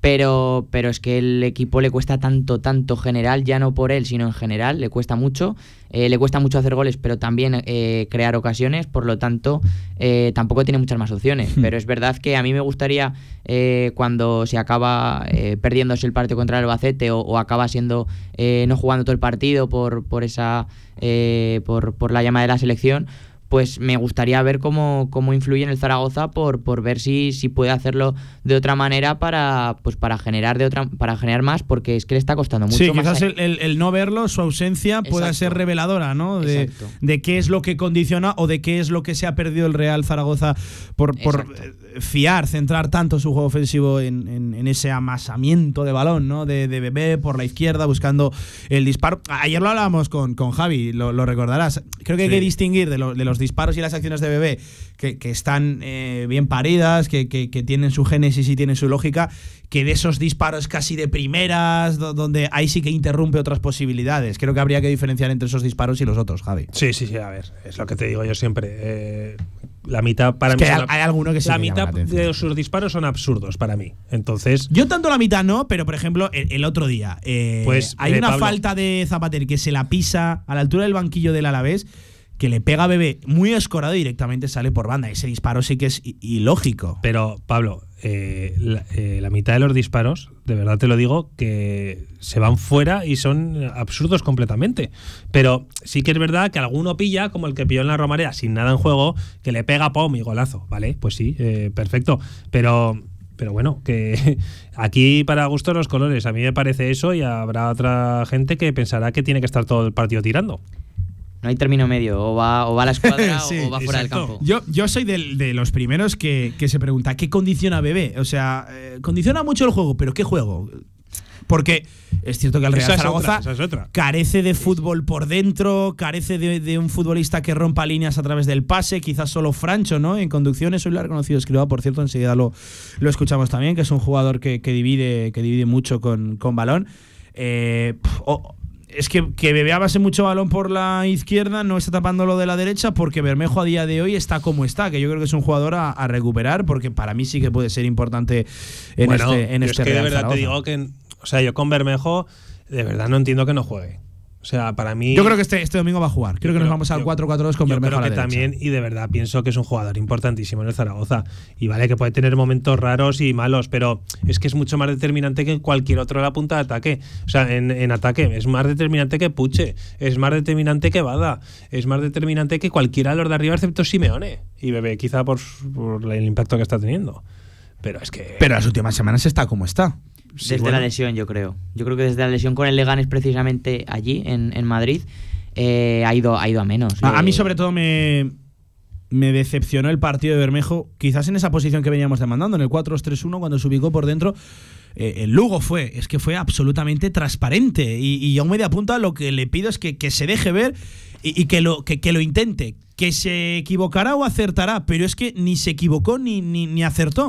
pero, pero es que el equipo le cuesta tanto, tanto general, ya no por él, sino en general, le cuesta mucho. Eh, le cuesta mucho hacer goles, pero también eh, crear ocasiones, por lo tanto, eh, tampoco tiene muchas más opciones. Pero es verdad que a mí me gustaría, eh, cuando se acaba eh, perdiéndose el partido contra el Albacete o, o acaba siendo eh, no jugando todo el partido por, por esa eh, por, por la llama de la selección, pues me gustaría ver cómo, cómo influye en el Zaragoza por, por ver si, si puede hacerlo de otra manera para pues para generar de otra para generar más porque es que le está costando mucho Sí, más quizás a- el, el- el no verlo, su ausencia, pueda Exacto. ser reveladora, ¿no? De, de qué es lo que condiciona o de qué es lo que se ha perdido el Real Zaragoza por, por eh, fiar, centrar tanto su juego ofensivo en, en- en ese amasamiento de balón, ¿no? De, de Bebé por la izquierda buscando el disparo. Ayer lo hablábamos con, con Javi, lo, lo recordarás. Creo que hay que distinguir de, lo- de los disparos y las acciones de Bebé que, que están eh, bien paridas, que, que- que tienen su génesis y tienen su lógica, que de esos disparos casi de primeras, do- donde ahí sí que interrumpe otras posibilidades. Creo que habría que diferenciar entre esos disparos y los otros, Javi. Sí, sí, sí, a ver, es lo que te digo yo siempre. eh, la mitad para Es mí que hay- alguno que sí La que mitad la de sus disparos son absurdos para mí. Entonces, Yo tanto la mitad no, pero por ejemplo, el, el otro día, eh, Pues, hay eh, una Pablo. falta de Zapater que se la pisa a la altura del banquillo del Alavés, que le pega a Bebé muy escorado y directamente sale por banda. Ese disparo sí que es ilógico. Pero, Pablo, eh, la, eh, la mitad de los disparos, de verdad te lo digo, que se van fuera y son absurdos completamente. Pero sí que es verdad que alguno pilla, como el que pilló en la Romareda sin nada en juego, que le pega pom y golazo, ¿vale? Pues sí, eh, perfecto. Pero. Pero bueno, que aquí para gusto los colores. A mí me parece eso y habrá otra gente que pensará que tiene que estar todo el partido tirando. No hay término medio o va o va a la escuadra Sí, o va fuera del campo Yo, yo soy del- de los primeros que, que se pregunta, ¿qué condiciona Bebé? O sea, eh, condiciona mucho el juego, pero ¿qué juego? Porque es cierto que el Real Esa es Zaragoza otra, esa es otra. carece de fútbol por dentro, carece de, de un futbolista que rompa líneas a través del pase, quizás solo Francho, ¿no? En conducciones, hoy lo ha reconocido Escriba, por cierto, enseguida lo, lo escuchamos también, que es un jugador que, que divide, que divide mucho con, con balón. Eh, es que, que Bebé base mucho balón por la izquierda, no está tapando lo de la derecha, porque Bermejo a día de hoy está como está, que yo creo que es un jugador a, a recuperar, porque para mí sí que puede ser importante en Bueno, este, en yo este es que de verdad te digo que. O sea, yo con Bermejo, de verdad no entiendo que no juegue. O sea, para mí. Yo creo que este, este domingo va a jugar. Creo que nos vamos al yo- 4-4-2 con Yo Bermejo creo a la que derecha. también, y de verdad pienso que es un jugador importantísimo en el Zaragoza. Y vale que puede tener momentos raros y malos, pero es que es mucho más determinante que cualquier otro en la punta de ataque. O sea, en, en ataque. Es más determinante que Puche, es más determinante que Bada, es más determinante que cualquiera de los de arriba, excepto Simeone. Y Bebé, quizá por, por el impacto que está teniendo. Pero es que. Pero las últimas semanas está como está. Sí, desde bueno. la lesión, yo creo. Yo creo que desde la lesión con el Leganés, precisamente allí, en, en Madrid, eh, ha, ido, ha ido a menos. A, a mí Eh, sobre todo me, me decepcionó el partido de Bermejo, quizás en esa posición que veníamos demandando, en el 4-2-3-1, cuando se ubicó por dentro. Eh, el Lugo fue, es que fue absolutamente transparente. Y, y a un media punta lo que le pido es que, que se deje ver y, y que, lo, que, que lo intente. Que se equivocará o acertará, pero es que ni se equivocó ni, ni, ni acertó.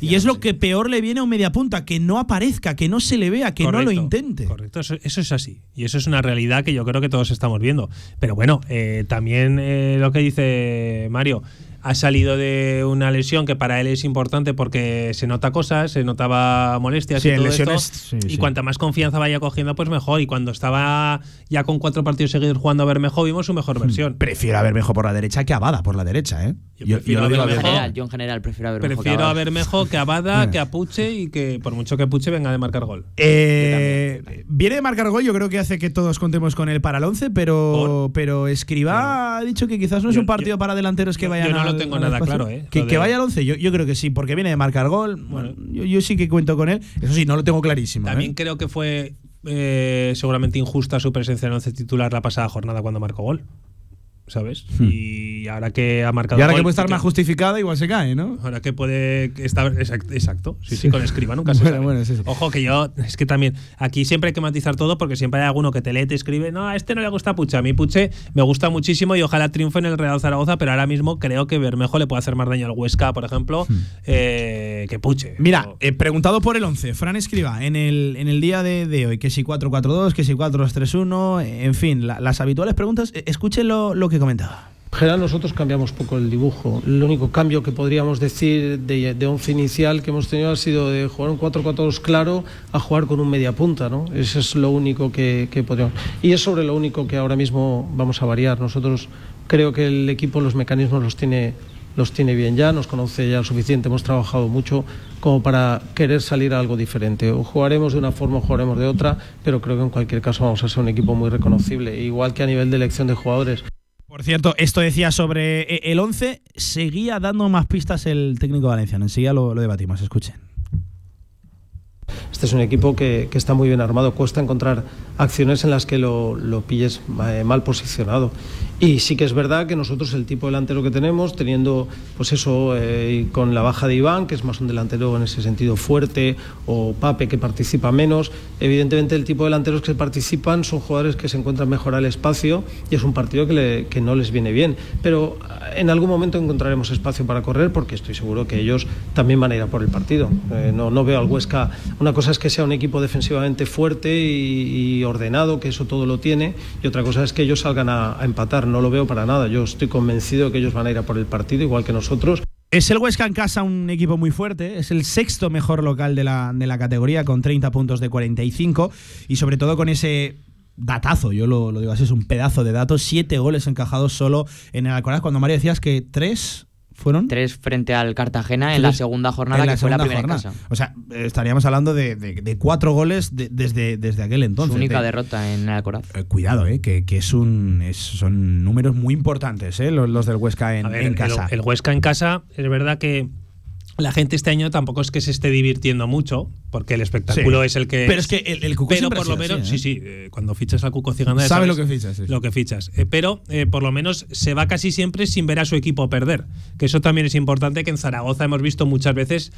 y es lo que peor le viene a un media punta, que no aparezca, que no se le vea, que no lo intente. Correcto, eso, eso es así. Y eso es una realidad que yo creo que todos estamos viendo. Pero bueno, eh, también eh, lo que dice Mario, ha salido de una lesión que para él es importante porque se nota cosas, se notaba molestias Sí, y todo lesiones, esto. sí, y sí. cuanta más confianza vaya cogiendo, pues mejor. Y cuando estaba ya con cuatro partidos seguidos jugando a Bermejo, vimos su mejor versión. Prefiero a Bermejo por la derecha que a Bada por la derecha, ¿eh? Yo, prefiero lo a digo Bermejo. abierto. general, yo en general prefiero a Bermejo. que Prefiero a Bada. Bermejo que a Bada, que a Puche y que por mucho que Puche venga de marcar gol. Eh, viene de marcar gol, yo creo que hace que todos contemos con él para el 11, pero, pero Escribá ha dicho que quizás no es un partido para delanteros que yo- vayan yo no lo al- tengo nada claro, ¿eh? Que, vaya al 11, yo, yo creo que sí, porque viene de marcar gol. Bueno, yo, yo sí que cuento con él. Eso sí, no lo tengo clarísimo. También ¿eh? creo que fue eh, seguramente injusta su presencia en el once titular la pasada jornada cuando marcó gol. ¿Sabes? Y ahora que ha marcado Hmm. Y ahora que gol, puede estar que- más justificada, igual se cae, ¿no? Ahora que puede estar. Exacto, exacto. Sí, sí, Sí. con escriba nunca se Bueno, sabe. bueno, sí, sí. Ojo que yo. Es que también. Aquí siempre hay que matizar todo porque siempre hay alguno que te lee, te escribe. No, a este no le gusta Puche. A mí Puche me gusta muchísimo y ojalá triunfe en el Real Zaragoza, pero ahora mismo creo que Bermejo le puede hacer más daño al Huesca, por ejemplo, eh, que Puche. Mira, eh, preguntado por el 11, Fran Escriba, en el, en el día de, de hoy, que si 4-4-2, que si 4-2-3-1, en fin, la- las habituales preguntas, eh, escuchen lo, lo que comentaba. En general nosotros cambiamos poco el dibujo. El único cambio que podríamos decir de, de once inicial que hemos tenido ha sido de jugar un 4-4-2 claro a jugar con un media punta, ¿no? Eso es lo único que, que podríamos. Y es sobre lo único que ahora mismo vamos a variar. Nosotros creo que el equipo los mecanismos los tiene los tiene bien ya, nos conoce ya lo suficiente, hemos trabajado mucho como para querer salir a algo diferente. O jugaremos de una forma o jugaremos de otra, pero creo que en cualquier caso vamos a ser un equipo muy reconocible, igual que a nivel de elección de jugadores. Por cierto, esto decía sobre eh, el 11, seguía dando más pistas el técnico valenciano. Enseguida lo, lo debatimos, escuchen. Este es un equipo que, que está muy bien armado. Cuesta encontrar acciones en las que lo, lo pilles eh, mal posicionado. Y sí que es verdad que nosotros el tipo de delantero que tenemos, teniendo pues eso, eh, con la baja de Iván, que es más un delantero en ese sentido fuerte, o Pape que participa menos, evidentemente el tipo de delanteros que participan son jugadores que se encuentran mejor al espacio y es un partido que, le- que no les viene bien. Pero eh, en algún momento encontraremos espacio para correr porque estoy seguro que ellos también van a ir a por el partido. Eh, no, no veo al Huesca. Una cosa es que sea un equipo defensivamente fuerte y, ordenado, que eso todo lo tiene, y otra cosa es que ellos salgan a empatar. No lo veo para nada. Yo estoy convencido que ellos van a ir a por el partido, igual que nosotros. Es el Huesca en casa un equipo muy fuerte, es el sexto mejor local de la, de la categoría con 30 puntos de 45 y sobre todo con ese datazo, yo lo, lo digo así, es un pedazo de datos, siete goles encajados solo en el Alcoraz, cuando Mario decías que tres fueron... Tres frente al Cartagena en la segunda jornada, en la que fue la segunda primera en jornada. casa. O sea, estaríamos hablando de, de- de cuatro goles de- desde, desde aquel entonces. Su única De- derrota en el Alcoraz. Eh, Cuidado, eh, que, que es un, es- son números muy importantes eh, los, los del Huesca en, ver, en el- casa. El, Huesca en casa, es verdad que la gente este año tampoco es que se esté divirtiendo mucho, porque el espectáculo Sí. es el que. Pero es que el- el Cuco Pero por lo menos, así, sí, ¿eh? sí, eh, cuando fichas al Cuco Ciganda. sabes lo que fichas, sí. Lo que fichas. Eh, pero por lo menos se va casi siempre sin ver a su equipo perder. Que eso también es importante, que en Zaragoza hemos visto muchas veces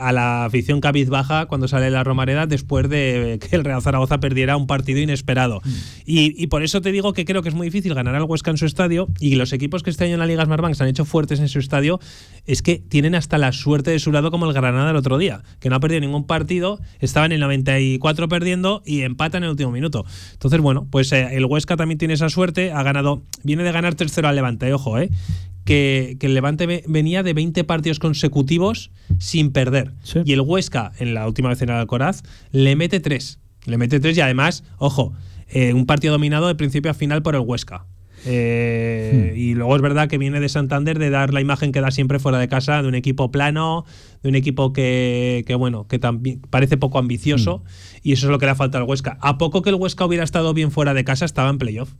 a la afición cabizbaja cuando sale la Romareda después de que el Real Zaragoza perdiera un partido inesperado. Mm. Y, y por eso te digo que creo que es muy difícil ganar al Huesca en su estadio y los equipos que este año en la Liga Smartbank se han hecho fuertes en su estadio es que tienen hasta la suerte de su lado como el Granada el otro día, que no ha perdido ningún partido, estaba en el 94 perdiendo y empatan en el último minuto. Entonces, bueno, pues eh, el Huesca también tiene esa suerte, ha ganado, viene de ganar 3-0 al Levante, ojo, eh, que, que el Levante ve- venía de 20 partidos consecutivos sin perder. Y el Huesca, en la última vez en el Alcoraz, le mete 3. Le mete 3 y además, ojo, eh, un partido dominado de principio a final por el Huesca. Eh, Y luego es verdad que viene de Santander de dar la imagen que da siempre fuera de casa de un equipo plano, de un equipo que, que, bueno, que también parece poco ambicioso y eso es lo que le falta al Huesca. A poco que el Huesca hubiera estado bien fuera de casa, estaba en playoff.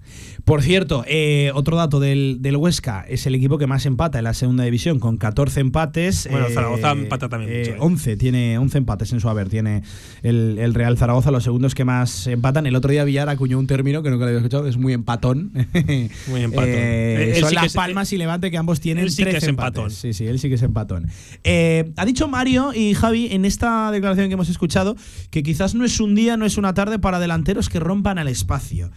Por cierto, eh, otro dato del, del Huesca es el equipo que más empata en la segunda división con 14 empates. Bueno, Eh, Zaragoza empata también eh, mucho, ¿eh? 11, tiene 11 empates en su haber. Tiene el, el Real Zaragoza, los segundos que más empatan. El otro día Villar acuñó un término que nunca lo había escuchado, es muy empatón. Muy empatón. Son sí Las es- Palmas y Levante que ambos tienen él sí que 13 es empates. empatón. Sí, sí, él sí que es empatón. Ha dicho Mario y Javi en esta declaración que hemos escuchado que quizás no es un día, no es una tarde para delanteros que rompan al espacio.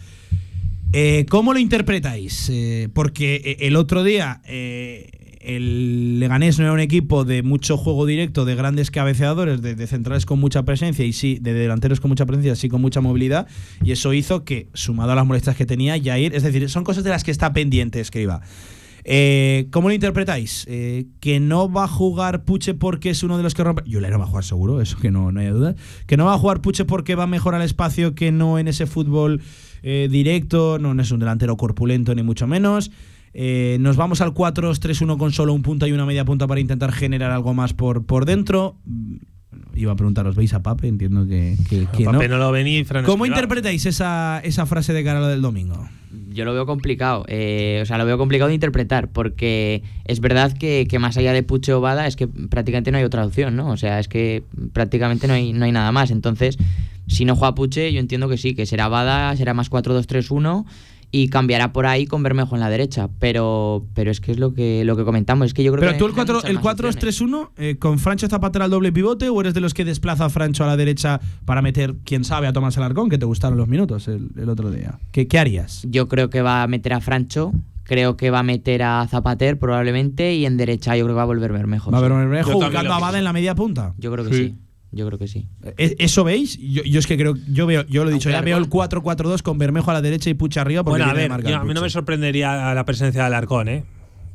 Eh, ¿Cómo lo interpretáis? Eh, porque eh, el otro día eh, el Leganés no era un equipo de mucho juego directo, de grandes cabeceadores, de, centrales con mucha presencia y sí, de delanteros con mucha presencia, sí con mucha movilidad. Y eso hizo que, sumado a las molestias que tenía, Jair, es decir, son cosas de las que está pendiente, escriba. Eh, ¿Cómo lo interpretáis? Eh, ¿Que no va a jugar Puche porque es uno de los que rompe? No va a jugar seguro, eso que no, no hay duda. ¿Que no va a jugar Puche porque va mejor al espacio que no en ese fútbol eh, directo? No, no es un delantero corpulento ni mucho menos. Nos vamos al 4-3-1 con solo un punta y una media punta para intentar generar algo más por, por dentro. Iba a preguntaros, ¿veis a Pape? Entiendo que, que, que Pape no. no lo ven y Fran ¿Cómo interpretáis esa, esa frase de cara del domingo? Yo lo veo complicado, eh, o sea, lo veo complicado de interpretar, porque es verdad que, que más allá de Puche o Bada es que prácticamente no hay otra opción, ¿no? O sea, es que prácticamente no hay, no hay nada más. Entonces, si no juega Puche, yo entiendo que sí, que será Bada, será más 4-2-3-1 y cambiará por ahí con Bermejo en la derecha. Pero, pero es que es lo que, lo que comentamos, es que yo creo Pero que. tú el hay 4 muchas el más 4 opciones. 3-1 eh, con Francho Zapatero al doble pivote o eres de los que desplaza a Francho a la derecha para meter, quién sabe, a Tomás Alarcón, que te gustaron los minutos el, el otro día? ¿Qué, qué harías? Yo creo que va a meter a Francho, creo que va a meter a Zapater probablemente y en derecha yo creo que va a volver Bermejo. ¿Va a haber Bermejo buscando a Bada en la media punta? Yo creo que sí. Yo creo que sí. ¿E- ¿Eso veis? Yo, yo es que creo, yo veo, yo lo he dicho, ya veo el 4-4-2 con Bermejo a la derecha y Pucha arriba porque Bueno, a ver, marcar yo- a mí no me sorprendería la presencia de Alarcón, ¿eh?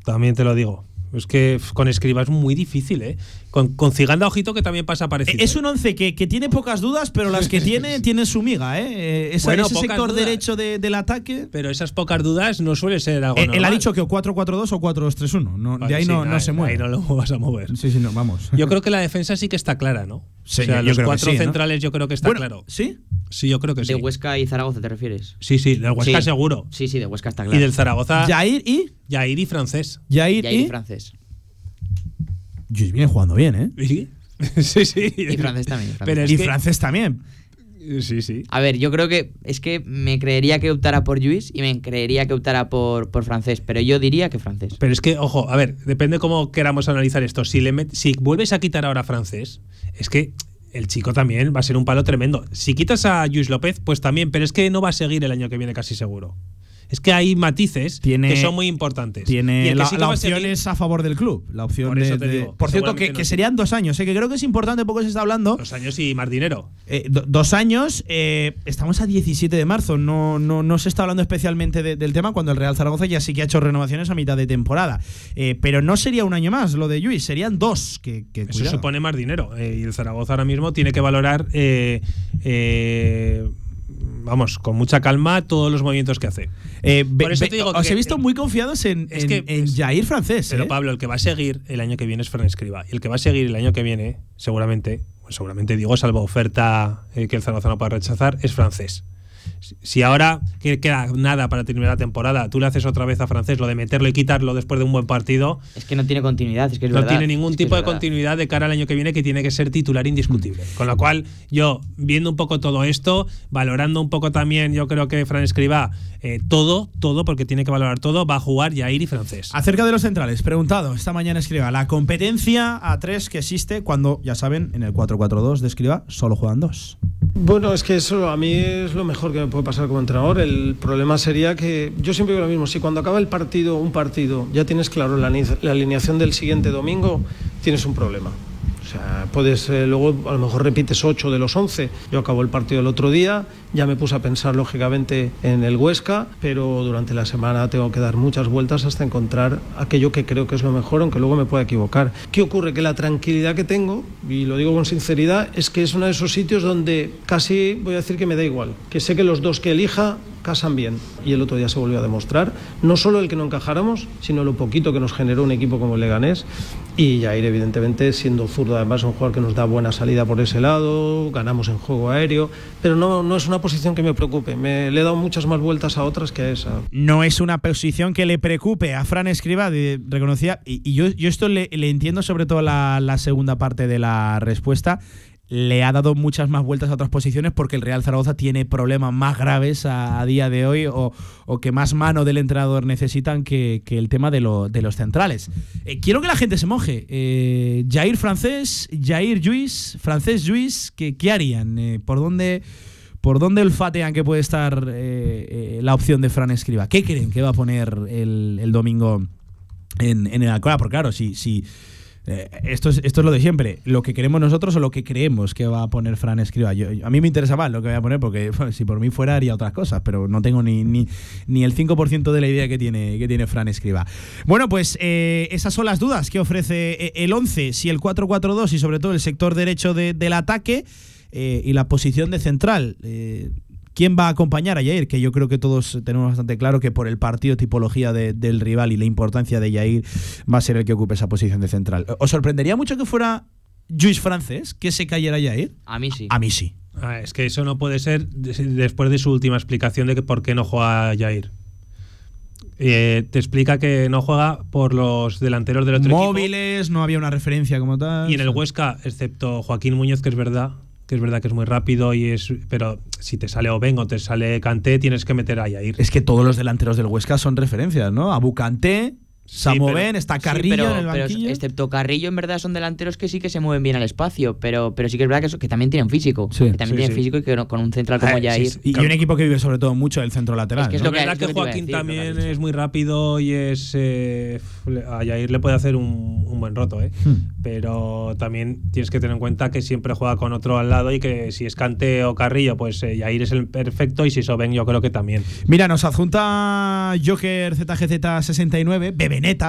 También te lo digo. Es que con Escriba es muy difícil, ¿eh? Con, con Ciganda, ojito, que también pasa parecido. Es ¿eh? un once que, que tiene pocas dudas, pero las que tiene, tiene su miga, ¿eh? Eh, esa- Bueno, ese sector dudas. derecho de- del ataque. Pero esas pocas dudas no suele ser algo Eh, él ha dicho que o 4-4-2 o 4-2-3-1. No, Vale, de ahí sí, no, no ahí- se mueve. Ahí no lo vas a mover. Sí, sí, no, vamos. Yo creo que la defensa sí que está clara, ¿no? Sí, o sea, los cuatro sí, ¿no? centrales yo creo que está Bueno, claro. ¿Sí? Sí, yo creo que sí. ¿De Huesca y Zaragoza te refieres? Sí, sí, del Huesca Sí. seguro. Sí, sí, de Huesca está claro. Y del Zaragoza. Jair y. Jair y francés. Jair, Jair y. y francés. Luis viene jugando bien, ¿eh? Sí, sí. sí. Y francés también. francés. Pero es y que- francés también. Sí, sí. A ver, yo creo que es que me creería que optara por Luis y me creería que optara por, por francés, pero yo diría que francés. Pero es que, ojo, a ver, depende cómo queramos analizar esto. Si, le met- si vuelves a quitar ahora francés, es que el chico también va a ser un palo tremendo. Si quitas a Luis López, pues también, pero es que no va a seguir el año que viene casi seguro. Es que hay matices Tiene- que son muy importantes. Y Tiene que la, sí la opción seguir- es a favor del club. La opción Por de, eso te de- digo, Por cierto, que, serían dos años. ¿eh? Que creo que es importante, poco se está hablando. Dos años y más dinero. Eh, do- dos años, eh, estamos a 17 de marzo, no, no, no se está hablando especialmente de- del tema cuando el Real Zaragoza ya sí que ha hecho renovaciones a mitad de temporada. Pero no sería un año más lo de Lluís, serían dos. Que, que Eso cuidado. supone más dinero. y el Zaragoza ahora mismo tiene que valorar, vamos, con mucha calma todos los movimientos que hace. Eh, Por eso ve- te digo os que- he visto muy confiados en, Es en, que- en Jair francés. Pero ¿eh? Pablo, el que va a seguir el año que viene es Fran Escriba. Y el que va a seguir el año que viene, seguramente, pues seguramente digo, salvo oferta eh, que el Zaragoza no pueda rechazar, es francés. Si- ahora que queda nada para terminar la temporada, tú le haces otra vez a francés lo de meterlo y quitarlo después de un buen partido, Es que no tiene continuidad, es que es no verdad. tiene ningún es que tipo de verdad. continuidad de cara al año que viene que tiene que ser titular indiscutible. Con lo cual, yo, viendo un poco todo esto, valorando un poco también, yo creo que Fran Escriba, eh, todo, todo, porque tiene que valorar todo, va a jugar Jair y francés. Acerca de los centrales, preguntado esta mañana escriba la competencia a tres que existe cuando, ya saben, en el 4-4-2 de escriba solo juegan dos. Bueno, es que eso a mí es lo mejor que me puede pasar como entrenador. El problema sería que yo siempre digo lo mismo, si cuando acaba el partido, un partido, ya tienes claro la, alineación del siguiente domingo, tienes un problema. O sea, puedes, eh, luego a lo mejor repites 8 de los 11. Yo acabo el partido el otro día, ya me puse a pensar lógicamente en el Huesca, pero durante la semana tengo que dar muchas vueltas hasta encontrar aquello que creo que es lo mejor, aunque luego me pueda equivocar. ¿Qué ocurre? Que la tranquilidad que tengo, y lo digo con sinceridad, es que es uno de esos sitios donde casi voy a decir que me da igual, que sé que los dos que elija casan bien. Y el otro día se volvió a demostrar, no solo el que no encajáramos, sino lo poquito que nos generó un equipo como el Leganés. Y Jair, evidentemente, siendo zurdo, además, un jugador que nos da buena salida por ese lado, ganamos en juego aéreo, pero no, no es una posición que me preocupe. Me, le he dado muchas más vueltas a otras que a esa. No es una posición que le preocupe a Fran Escriba, reconocía, y, yo, yo esto le, entiendo sobre todo la, segunda parte de la respuesta. Le ha dado muchas más vueltas a otras posiciones porque el Real Zaragoza tiene problemas más graves a, día de hoy o, o que más mano del entrenador necesitan que, que el tema de, de los centrales. Eh, quiero que la gente se moje. Eh, Jair francés, Jair Lluís, francés Lluís, ¿qué, qué harían? Eh, ¿Por dónde.? ¿Por dónde olfatean que puede estar eh, eh, la opción de Fran Escriba? ¿Qué creen que va a poner el, el domingo en, en el Alcoa? Porque claro, si, si eh, esto, es, esto es lo de siempre, lo que queremos nosotros o lo que creemos que va a poner Fran Escriba. A mí me interesa más lo que voy a poner porque si por mí fuera haría otras cosas, pero no tengo ni, ni, ni el 5% de la idea que tiene, que tiene Fran Escriba. Bueno, pues esas son las dudas que ofrece el 11, si el 4-4-2 y sobre todo el sector derecho de- del ataque eh, y la posición de central. Eh, ¿Quién va a acompañar a Yair? Que yo creo que todos tenemos bastante claro que por el partido, tipología de- del rival y la importancia de Yair va a ser el que ocupe esa posición de central. ¿Os sorprendería mucho que fuera Luis Francés que se cayera Yair? A mí sí. A mí sí. Ah, es que eso no puede ser des- después de su última explicación de que por qué no juega Jair. Eh, te explica que no juega por los delanteros del otro equipo. Móviles, no había una referencia como tal. Y en el Huesca, excepto Joaquín Muñoz, que es verdad, que es verdad que es muy rápido y es. Pero si te sale Oben o te sale Kanté, tienes que meter a Yair. Es que todos los delanteros del Huesca son referencias, ¿no? Abu Kanté, Samoven, está Sí, Carrillo pero- en el pero banquillo. excepto Carrillo, en verdad son delanteros que sí que se mueven bien al espacio, pero, pero sí que es verdad que, eso- que también tienen físico. Sí. que también Sí, tienen sí. físico y que con un central como Ah, sí, sí. Y, y un equipo que vive sobre todo mucho del centro lateral. Es que es ¿no? lo que- verdad es que Joaquín decir, lo que también es muy rápido y es. eh, le- a Yair le puede hacer un, un buen roto, ¿eh? Hmm. Pero también tienes que tener en cuenta que siempre juega con otro al lado y que si es Kanté o Carrillo, pues eh, Yair es el perfecto y si es Oben, yo creo que también. Mira, nos adjunta Joker ZGZ69,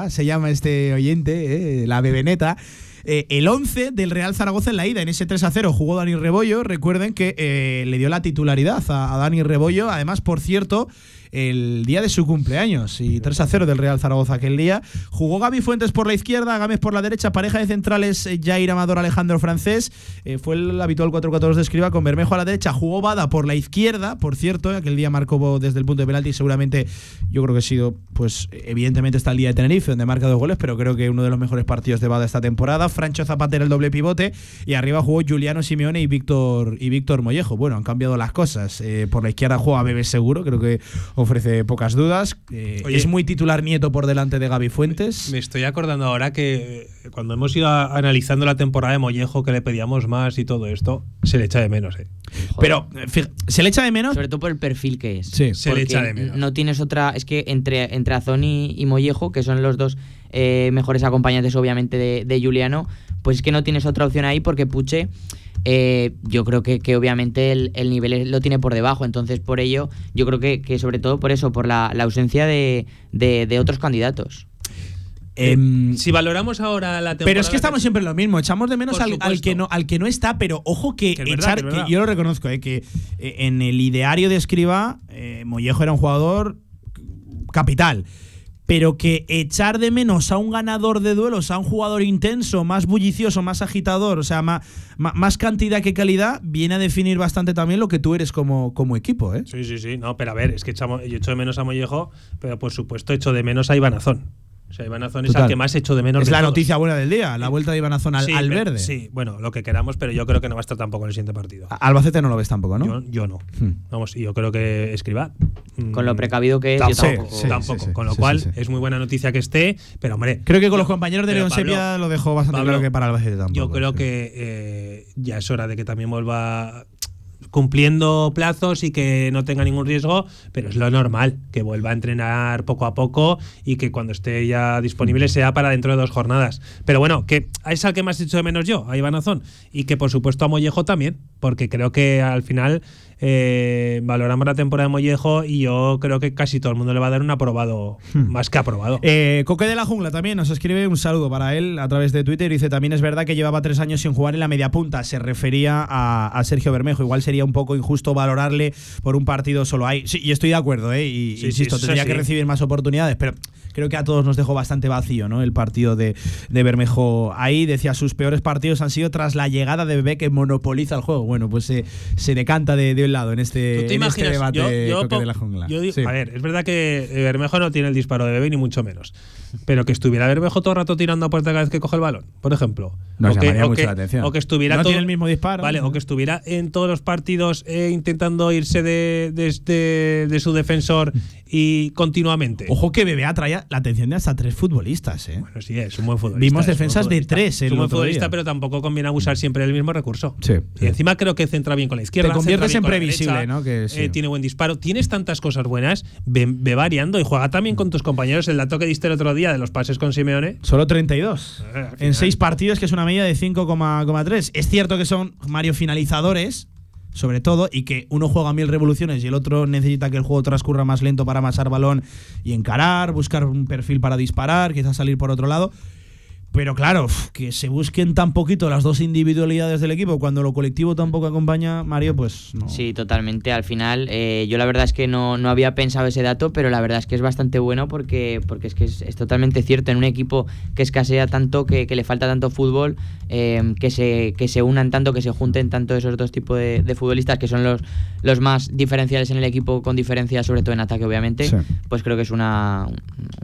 Se llama este oyente, eh, la Bebeneta. Eh, el 11 del Real Zaragoza en la ida, en ese 3 a 0, jugó Dani Rebollo. Recuerden que eh, le dio la titularidad a, a Dani Rebollo. Además, por cierto, el día de su cumpleaños y 3 a 0 del Real Zaragoza aquel día. Jugó Gaby Fuentes por la izquierda, Gámez por la derecha, pareja de centrales eh, Jair Amador Alejandro Francés. Eh, fue el habitual 4-4-2 de Escriba con Bermejo a la derecha. Jugó Bada por la izquierda, por cierto, aquel día marcó desde el punto de penalti. Seguramente, yo creo que ha sido, pues, evidentemente está el día de Tenerife, donde marca dos goles, pero creo que uno de los mejores partidos de Bada esta temporada. Francho Zapatero el doble pivote y arriba jugó Juliano Simeone y Víctor y Víctor Mollejo. Bueno, han cambiado las cosas. Eh, por la izquierda juega Bebé Seguro, creo que ofrece pocas dudas. Eh, Oye. es muy titular Nieto por delante de Gaby Fuentes. Me estoy acordando ahora que cuando hemos ido a- analizando la temporada de Mollejo, que le pedíamos más y todo esto, se le echa de menos, ¿eh? Pero eh, fija- se le echa de menos. Sobre todo por el perfil que es. Sí. Se le echa de menos. No tienes otra. Es que entre, entre Azón y, y Mollejo, que son los dos eh, mejores acompañantes, obviamente, de, de Juliano, pues es que no tienes otra opción ahí porque Puche. Eh, yo creo que, que obviamente el, el nivel lo tiene por debajo, entonces por ello yo creo que, que sobre todo por eso, por la, la ausencia de, de- de otros candidatos. Em, Si valoramos ahora la temporada. Pero es que estamos siempre en lo mismo, echamos de menos al, al que no, al que no está, pero ojo que, Que es verdad, echar, que que yo lo reconozco, eh, que eh, en el ideario de Escriba, eh, Mollejo era un jugador capital. Pero que echar de menos a un ganador de duelos, a un jugador intenso, más bullicioso, más agitador, o sea, ma- más, cantidad que calidad, viene a definir bastante también lo que tú eres como, como equipo, ¿eh? Sí, sí, sí. No, pero a ver, es que echamos, yo echo de menos a Mollejo, pero por supuesto echo de menos a Iván Azón. O sea, Iván Azón es Total. al que más echo de menos. Es de la todos. noticia buena del día, la vuelta de Iván Azón al, Sí, al pero- verde. Sí, bueno, lo que queramos, pero yo creo que no va a estar tampoco en el siguiente partido. A- Albacete no lo ves tampoco, ¿no? Yo, yo no. Hmm. Vamos, y yo creo que escriba. Con lo precavido que es, yo Tampoco. tampoco. Sí, tampoco. sí, sí, con lo sí, cual, sí, sí. es muy buena noticia que esté, pero hombre. Creo que con yo- los compañeros de León Sepia lo dejó bastante Pablo, claro que para Albacete tampoco. Yo creo sí. que eh, ya es hora de que también vuelva. Cumpliendo plazos y que no tenga ningún riesgo, pero es lo normal, que vuelva a entrenar poco a poco y que cuando esté ya disponible sea para dentro de dos jornadas. Pero bueno, que es al que más he hecho de menos yo, a Iván Azón, y que por supuesto a Mollejo también, porque creo que al final eh, valoramos la temporada de Mollejo y yo creo que casi todo el mundo le va a dar un aprobado, más que aprobado. Eh, Coque de la Jungla también nos escribe un saludo para él a través de Twitter. Dice: También es verdad que llevaba tres años sin jugar en la media punta. Se refería a, a Sergio Bermejo. Igual sería un poco injusto valorarle por un partido solo ahí. Sí, y estoy de acuerdo, ¿eh? Y Sí, insisto, sí, tendría que recibir más oportunidades, pero creo que a todos nos dejó bastante vacío, ¿no? El partido de, de Bermejo ahí. Decía: sus peores partidos han sido tras la llegada de Bebé que monopoliza el juego. Bueno, pues se, se decanta de, de un lado en este, ¿Tú te en este debate Yo- de la Jungla. yo digo- Sí. A ver, es verdad que eh, Bermejo no tiene el disparo de bebé ni mucho menos. Pero que estuviera Bermejo todo el rato tirando a puerta cada vez que coge el balón, por ejemplo. Nos o que, llamaría o mucho que- la atención. O que estuviera No todo- tiene el mismo disparo. Vale, o que estuviera en todos los partidos eh, intentando irse de, de, este- de su defensor y continuamente. Ojo que Bebé atraía la atención de hasta tres futbolistas, ¿eh? Bueno, sí, es un buen futbolista. Vimos es defensas de tres Es el un buen futbolista, día. pero tampoco conviene abusar siempre del mismo recurso. Sí, Y encima creo que centra bien con la izquierda. Te conviertes en previsible, derecha, ¿no? Que sí. eh, tiene buen disparo. Tienes tantas cosas buenas, ve, ve variando y juega también con tus compañeros. El dato que diste el otro día de los pases con Simeone. Solo 32. Eh, En seis partidos, que es una media de 5,3. Es cierto que son, Mario, finalizadores, sobre todo, y que uno juega mil revoluciones y el otro necesita que el juego transcurra más lento para amasar balón y encarar, buscar un perfil para disparar, quizás salir por otro lado. Pero claro, que se busquen tan poquito las dos individualidades del equipo cuando lo colectivo tampoco acompaña, Mario, pues no. Sí, totalmente. Al final, eh, yo la verdad es que no, no había pensado ese dato, pero la verdad es que es bastante bueno porque, porque es que es, es totalmente cierto. En un equipo que escasea tanto, que, que le falta tanto fútbol, eh, que, se, que se unan tanto, que se junten tanto esos dos tipos de, de futbolistas, que son los, los más diferenciales en el equipo, con diferencia sobre todo en ataque, obviamente, Sí. pues creo que es una,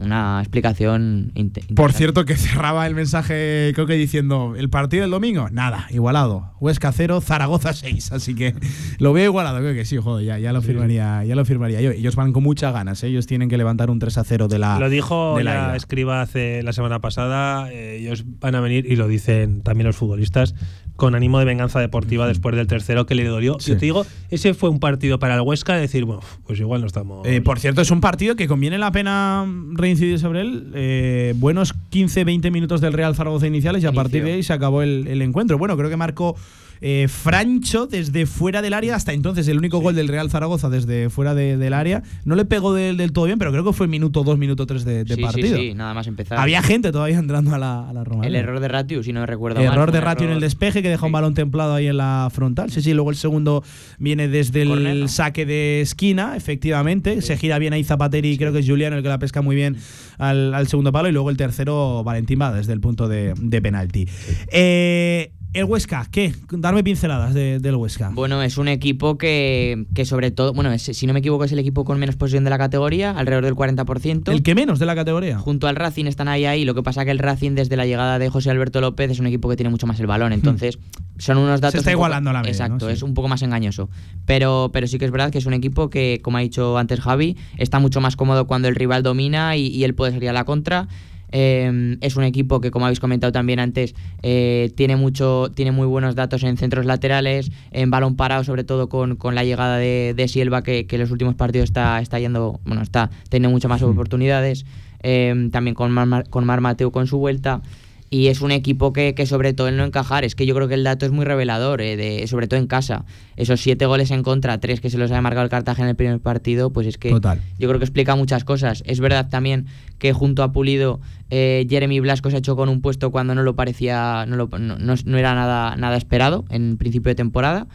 una explicación Por cierto, que cerraba el mensaje, creo que diciendo, el partido del domingo, nada, igualado. Huesca 0, Zaragoza 6. Así que lo veo igualado, creo que sí, joder, ya, ya lo firmaría, ya lo firmaría yo. Ellos van con muchas ganas, ¿eh? ellos tienen que levantar un 3 a 0 de la. Lo dijo de la escriba hace la semana pasada. eh, ellos van a venir, y lo dicen también los futbolistas, con ánimo de venganza deportiva después del tercero que le dolió. Sí. Yo te digo, ese fue un partido para el Huesca de decir, bueno, pues igual no estamos. Eh, por cierto, es un partido que conviene la pena reincidir sobre él. Eh, buenos 15-20 minutos del Real Zaragoza iniciales y a Inicio. partir de ahí se acabó el, el encuentro. Bueno, creo que marcó eh, Francho desde fuera del área hasta entonces el único gol del Real Zaragoza desde fuera de- del área. No le pegó del, del todo bien, pero creo que fue minuto 2, minuto 3 de, de sí, partido. sí, sí, nada más empezar. Había gente todavía entrando a la, a la Roma. el error de Ratio, si no recuerdo El mal. error de Ratio en el despeje que deja un balón templado ahí en la frontal. Sí, sí, luego el segundo viene desde el saque de esquina, efectivamente. Se gira bien ahí Zapateri y creo que es Juliano el que la pesca muy bien al, al segundo palo. Y luego el tercero, Valentín va desde el punto de, de penalti. Eh, el Huesca, ¿qué? Darme pinceladas de- del Huesca. Bueno, es un equipo que, que sobre todo, bueno, es- si no me equivoco es el equipo con menos posesión de la categoría, alrededor del 40%. el que menos de la categoría. Junto al Racing están ahí ahí, lo que pasa que el Racing desde la llegada de José Alberto López es un equipo que tiene mucho más el balón, entonces son unos datos... Hmm. está poco- igualando la media, Exacto, ¿no? Sí. es un poco más engañoso. Pero, pero sí que es verdad que es un equipo que, como ha dicho antes Javi, está mucho más cómodo cuando el rival domina y, y él puede salir a la contra. Eh, es un equipo que, como habéis comentado también antes, eh, tiene mucho, tiene muy buenos datos en centros laterales, en balón parado, sobre todo con, con la llegada de, de Silva, que, que en los últimos partidos está, está yendo, bueno, está teniendo muchas más oportunidades. Eh, también con Mar, Mar- con Mar Mateo con su vuelta. Y es un equipo que, que sobre todo el no encajar, es que yo creo que el dato es muy revelador, eh, de, sobre todo en casa. Esos siete goles en contra, tres que se los ha marcado el Cartagena en el primer partido, pues es que Total. yo creo que explica muchas cosas. Es verdad también que junto a Pulido, eh, Jeremy Blasco se ha hecho con un puesto cuando no lo parecía, no, lo- no- no- no era nada, nada esperado en principio de temporada.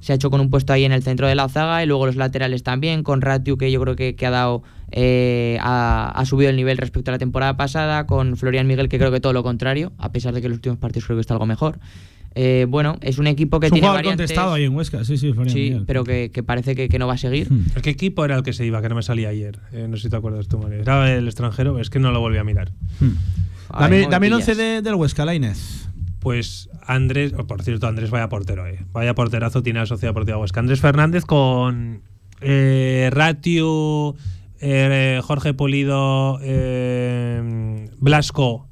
Se ha hecho con un puesto ahí en el centro de la zaga y luego los laterales también, con Ratiu que yo creo que, que ha dado eh, ha, ha subido el nivel respecto a la temporada pasada, con Florian Miguel que creo que todo lo contrario, a pesar de que en los últimos partidos creo que está algo mejor. Eh, bueno, es un equipo que es un tiene variantes, contestado ahí en Huesca, sí, sí, Florian sí, Miguel. pero que, que parece que, que no va a seguir. Hmm. ¿El qué equipo era el que se iba? Que no me salía ayer. Eh, no sé si te acuerdas tú, Mario. Era el extranjero, es que no lo volví a mirar. Ay, Dame, dame el. 11 de- del Huesca, Lainez. Pues Andrés, oh, por cierto, Andrés vaya portero, eh. Vaya porterazo tiene la Sociedad Deportiva Huesca. Andrés Fernández con eh, Ratiu, eh, Jorge Polido, eh, Blasco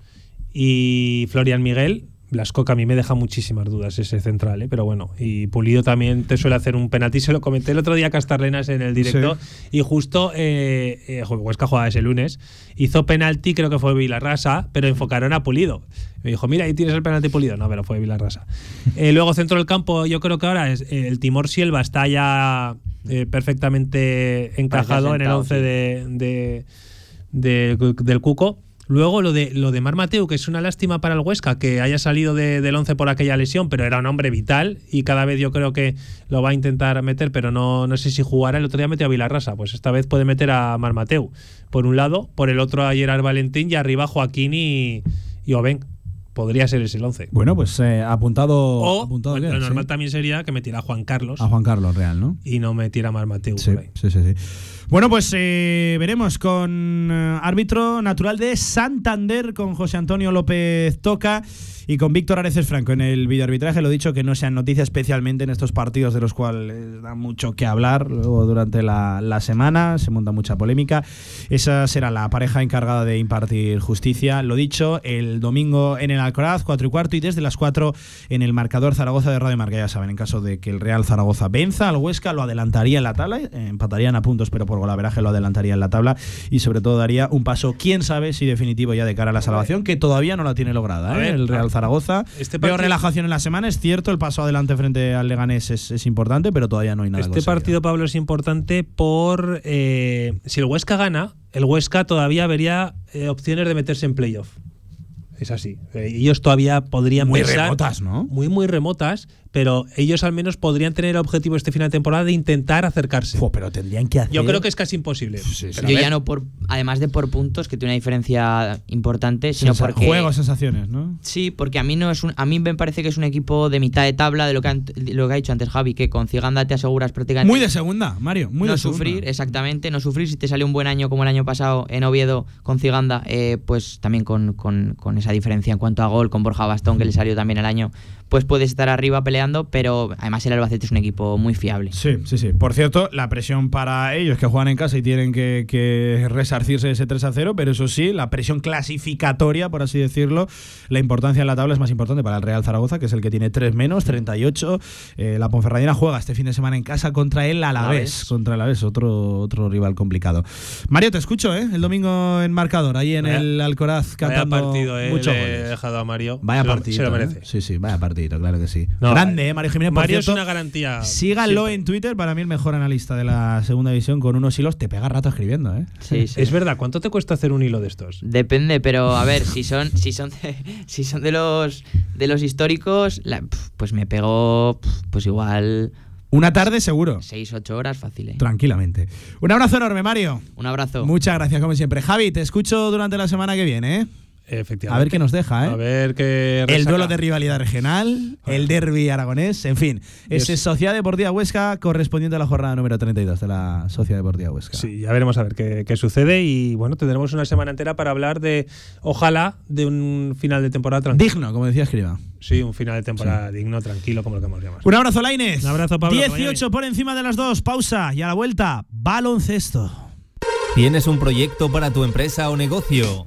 y Florian Miguel. Blasco que a mí me deja muchísimas dudas ese central, ¿eh? pero bueno, y Pulido también te suele hacer un penalti, se lo comenté el otro día a Castarlenas en el directo, y justo eh, eh, Huesca jugaba ese lunes, hizo penalti, creo que fue Vilarrasa, pero enfocaron a Pulido. Me dijo, mira, ahí tienes el penalti Pulido. No, pero fue Vilarrasa. Eh, luego centro del campo, yo creo que ahora es, eh, el Timor Silva está ya eh, perfectamente encajado en el sentado, 11 sí. de, de- de- del Cuco. Luego lo de lo de Mar Mateu, que es una lástima para el Huesca que haya salido de- del 11 por aquella lesión, pero era un hombre vital y cada vez yo creo que lo va a intentar meter, pero no, no sé si jugará. El otro día metió a Vilarrasa, pues esta vez puede meter a Mar Mateu. Por un lado, por el otro a Gerard Valentín y arriba Joaquín y, y Oben. Podría ser ese el 11. Bueno, pues eh, apuntado. O apuntado bueno, queda, lo normal sí. también sería que metiera a Juan Carlos A Juan Carlos Real, ¿no? y no metiera a Mar Mateu. Sí, por ahí. sí, sí, sí. Bueno, pues eh, veremos con eh, árbitro natural de Santander, con José Antonio López Toca y con Víctor Areces Franco en el videoarbitraje. Lo dicho, que no sean noticias especialmente en estos partidos de los cuales da mucho que hablar luego durante la, la semana, se monta mucha polémica. Esa será la pareja encargada de impartir justicia. Lo dicho, el domingo en el Alcoraz, 4 y cuarto, y desde las 4 en el marcador Zaragoza de Radio Marca. Ya saben, en caso de que el Real Zaragoza venza al Huesca, lo adelantaría en la tabla, eh, empatarían a puntos, pero por golaveraje lo adelantaría en la tabla y sobre todo daría un paso, quién sabe si definitivo ya de cara a la salvación, que todavía no la tiene lograda, ¿eh? ver, el Real Zaragoza. este Veo partido- relajación en la semana, es cierto, el paso adelante frente al Leganés es, es importante, pero todavía no hay nada Este conseguido. partido, Pablo, es importante por eh, si el Huesca gana, el Huesca todavía vería eh, opciones de meterse en playoff. Es así. Ellos todavía podrían Muy pensar- remotas, ¿no? Muy, muy remotas, pero ellos al menos podrían tener el objetivo este final de temporada de intentar acercarse. Jo, pero tendrían que hacer. Yo creo que es casi imposible. Pero a Yo ya no por, además de por puntos, que tiene una diferencia importante, sino Sensa- porque Juegos, sensaciones, ¿no? Sí, porque a mí no es un, a mí me parece que es un equipo de mitad de tabla de lo que, han- lo que ha dicho antes Javi, que con Ciganda te aseguras prácticamente Muy de segunda, Mario, muy no de segunda. sufrir, exactamente, no sufrir. Si te sale un buen año como el año pasado en Oviedo con Ciganda, eh, pues también con, con- con esa diferencia en cuanto a gol, con Borja Bastón, que le salió también el año, pues puedes estar arriba peleando, pero además el Albacete es un equipo muy fiable. Sí, sí, sí. Por cierto, la presión para ellos que juegan en casa y tienen que, que resarcirse de ese 3 a 0, pero eso sí, la presión clasificatoria, por así decirlo, la importancia en la tabla es más importante para el Real Zaragoza, que es el que tiene 3 menos, 38. Eh, la Ponferradina juega este fin de semana en casa contra el Alavés, contra el Alavés, otro, otro rival complicado. Mario, te escucho, ¿eh? El domingo en marcador, ahí en Vaya- el Alcoraz, Vaya cantando partido, eh, muchos le he dejado a Mario. Vaya Se lo- partido. Se lo merece. Sí, sí, vaya partido, claro que sí. No, Grande, ¿eh? Mario Jiménez. Por Mario es cierto, una garantía. Síganlo siempre. en Twitter, para mí el mejor analista de la segunda división, con unos hilos te pega rato escribiendo, ¿eh? Sí, sí. Es verdad, ¿cuánto te cuesta hacer un hilo de estos? Depende, pero a ver, si son, si son, de, si son de los de los históricos, la- pues me pegó pf, pues igual Una tarde seguro. 6, 8 horas fácil. ¿eh? Tranquilamente. Un abrazo enorme, Mario. Un abrazo. Muchas gracias, como siempre. Javi, te escucho durante la semana que viene, ¿eh? Efectivamente. A ver qué nos deja, ¿eh? A ver qué. El resaca. duelo de rivalidad regional, el derby aragonés, en fin. Ese Dios. Sociedad Deportiva Huesca correspondiente a la jornada número 32 de la Sociedad Deportiva Huesca. Sí, ya veremos a ver qué, qué sucede y bueno, tendremos una semana entera para hablar de, ojalá, de un final de temporada tranquilo. Digno, como decía Escriba. Sí, un final de temporada digno, tranquilo, como lo queremos llamar. Un abrazo, Laines. Un abrazo, Pablo, que vaya 18 por encima de las dos. Pausa y a la vuelta, baloncesto. ¿Tienes un proyecto para tu empresa o negocio?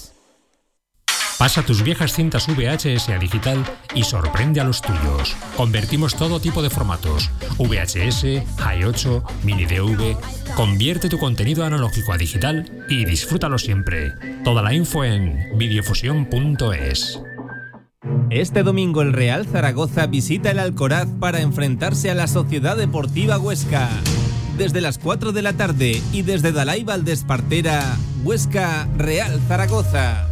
Pasa tus viejas cintas VHS a digital y sorprende a los tuyos. Convertimos todo tipo de formatos: VHS, Hi8, Mini DV. Convierte tu contenido analógico a digital y disfrútalo siempre. Toda la info en videofusión.es. Este domingo el Real Zaragoza visita el Alcoraz para enfrentarse a la Sociedad Deportiva Huesca. Desde las 4 de la tarde y desde Dalai Valdespartera, Huesca Real Zaragoza.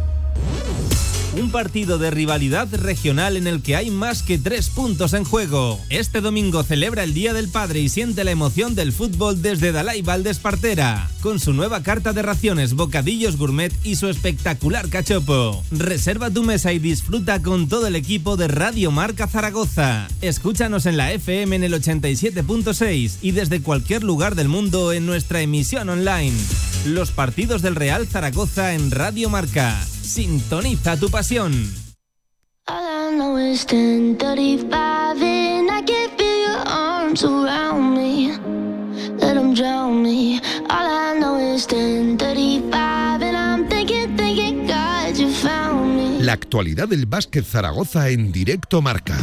Un partido de rivalidad regional en el que hay más que tres puntos en juego. Este domingo celebra el Día del Padre y siente la emoción del fútbol desde Dalai Valdespartera, con su nueva carta de raciones, bocadillos gourmet y su espectacular cachopo. Reserva tu mesa y disfruta con todo el equipo de Radio Marca Zaragoza. Escúchanos en la FM en el 87.6 y desde cualquier lugar del mundo en nuestra emisión online. Los partidos del Real Zaragoza en Radio Marca. Sintoniza tu pasión. All I know is 10:35 and I can feel your arms around me. Let drown me. All I know is 10:35 and I'm thinking, thinking, God, you found me. La actualidad del básquet Zaragoza en directo marca.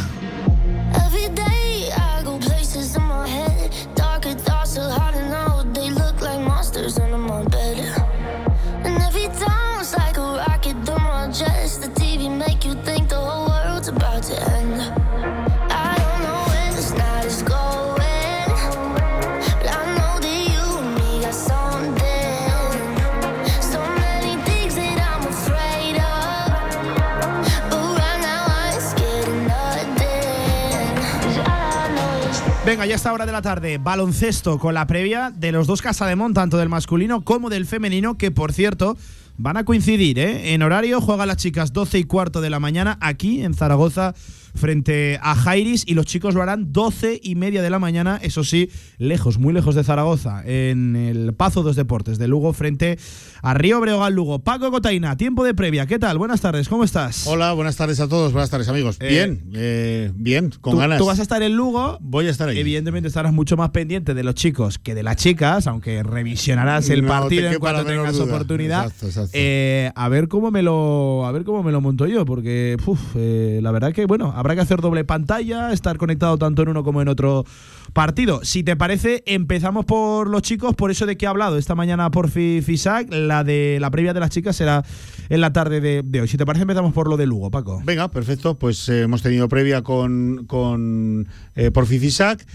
Ya está hora de la tarde. Baloncesto con la previa de los dos Casademont, tanto del masculino como del femenino, que por cierto van a coincidir ¿eh? en horario. Juegan las chicas 12 y cuarto de la mañana aquí en Zaragoza frente a Jairis y los chicos lo harán 12 y media de la mañana, eso sí, lejos, muy lejos de Zaragoza, en el Pazo dos Deportes de Lugo frente a Río Breogán Lugo. Paco Cotaina, tiempo de previa, ¿qué tal? Buenas tardes, ¿cómo estás? Hola, buenas tardes a todos, buenas tardes amigos. Eh, bien, eh, bien, con tú, ganas. tú vas a estar en Lugo. Voy a estar ahí. Evidentemente estarás mucho más pendiente de los chicos que de las chicas, aunque revisionarás el No partido te en cuanto tengas duda. oportunidad. Exacto, exacto. Eh, a ver cómo me lo a ver cómo me lo monto yo, porque uf, eh, la verdad que bueno, habrá que hacer doble pantalla, estar conectado tanto en uno como en otro partido. Si te parece, empezamos por los chicos, por eso de que he hablado esta mañana por Fisac, la de la previa de las chicas será en la tarde de, hoy. Si te parece, empezamos por lo de Lugo, Paco. Venga, perfecto. Pues eh, hemos tenido previa con, con eh, Porfi Fisac.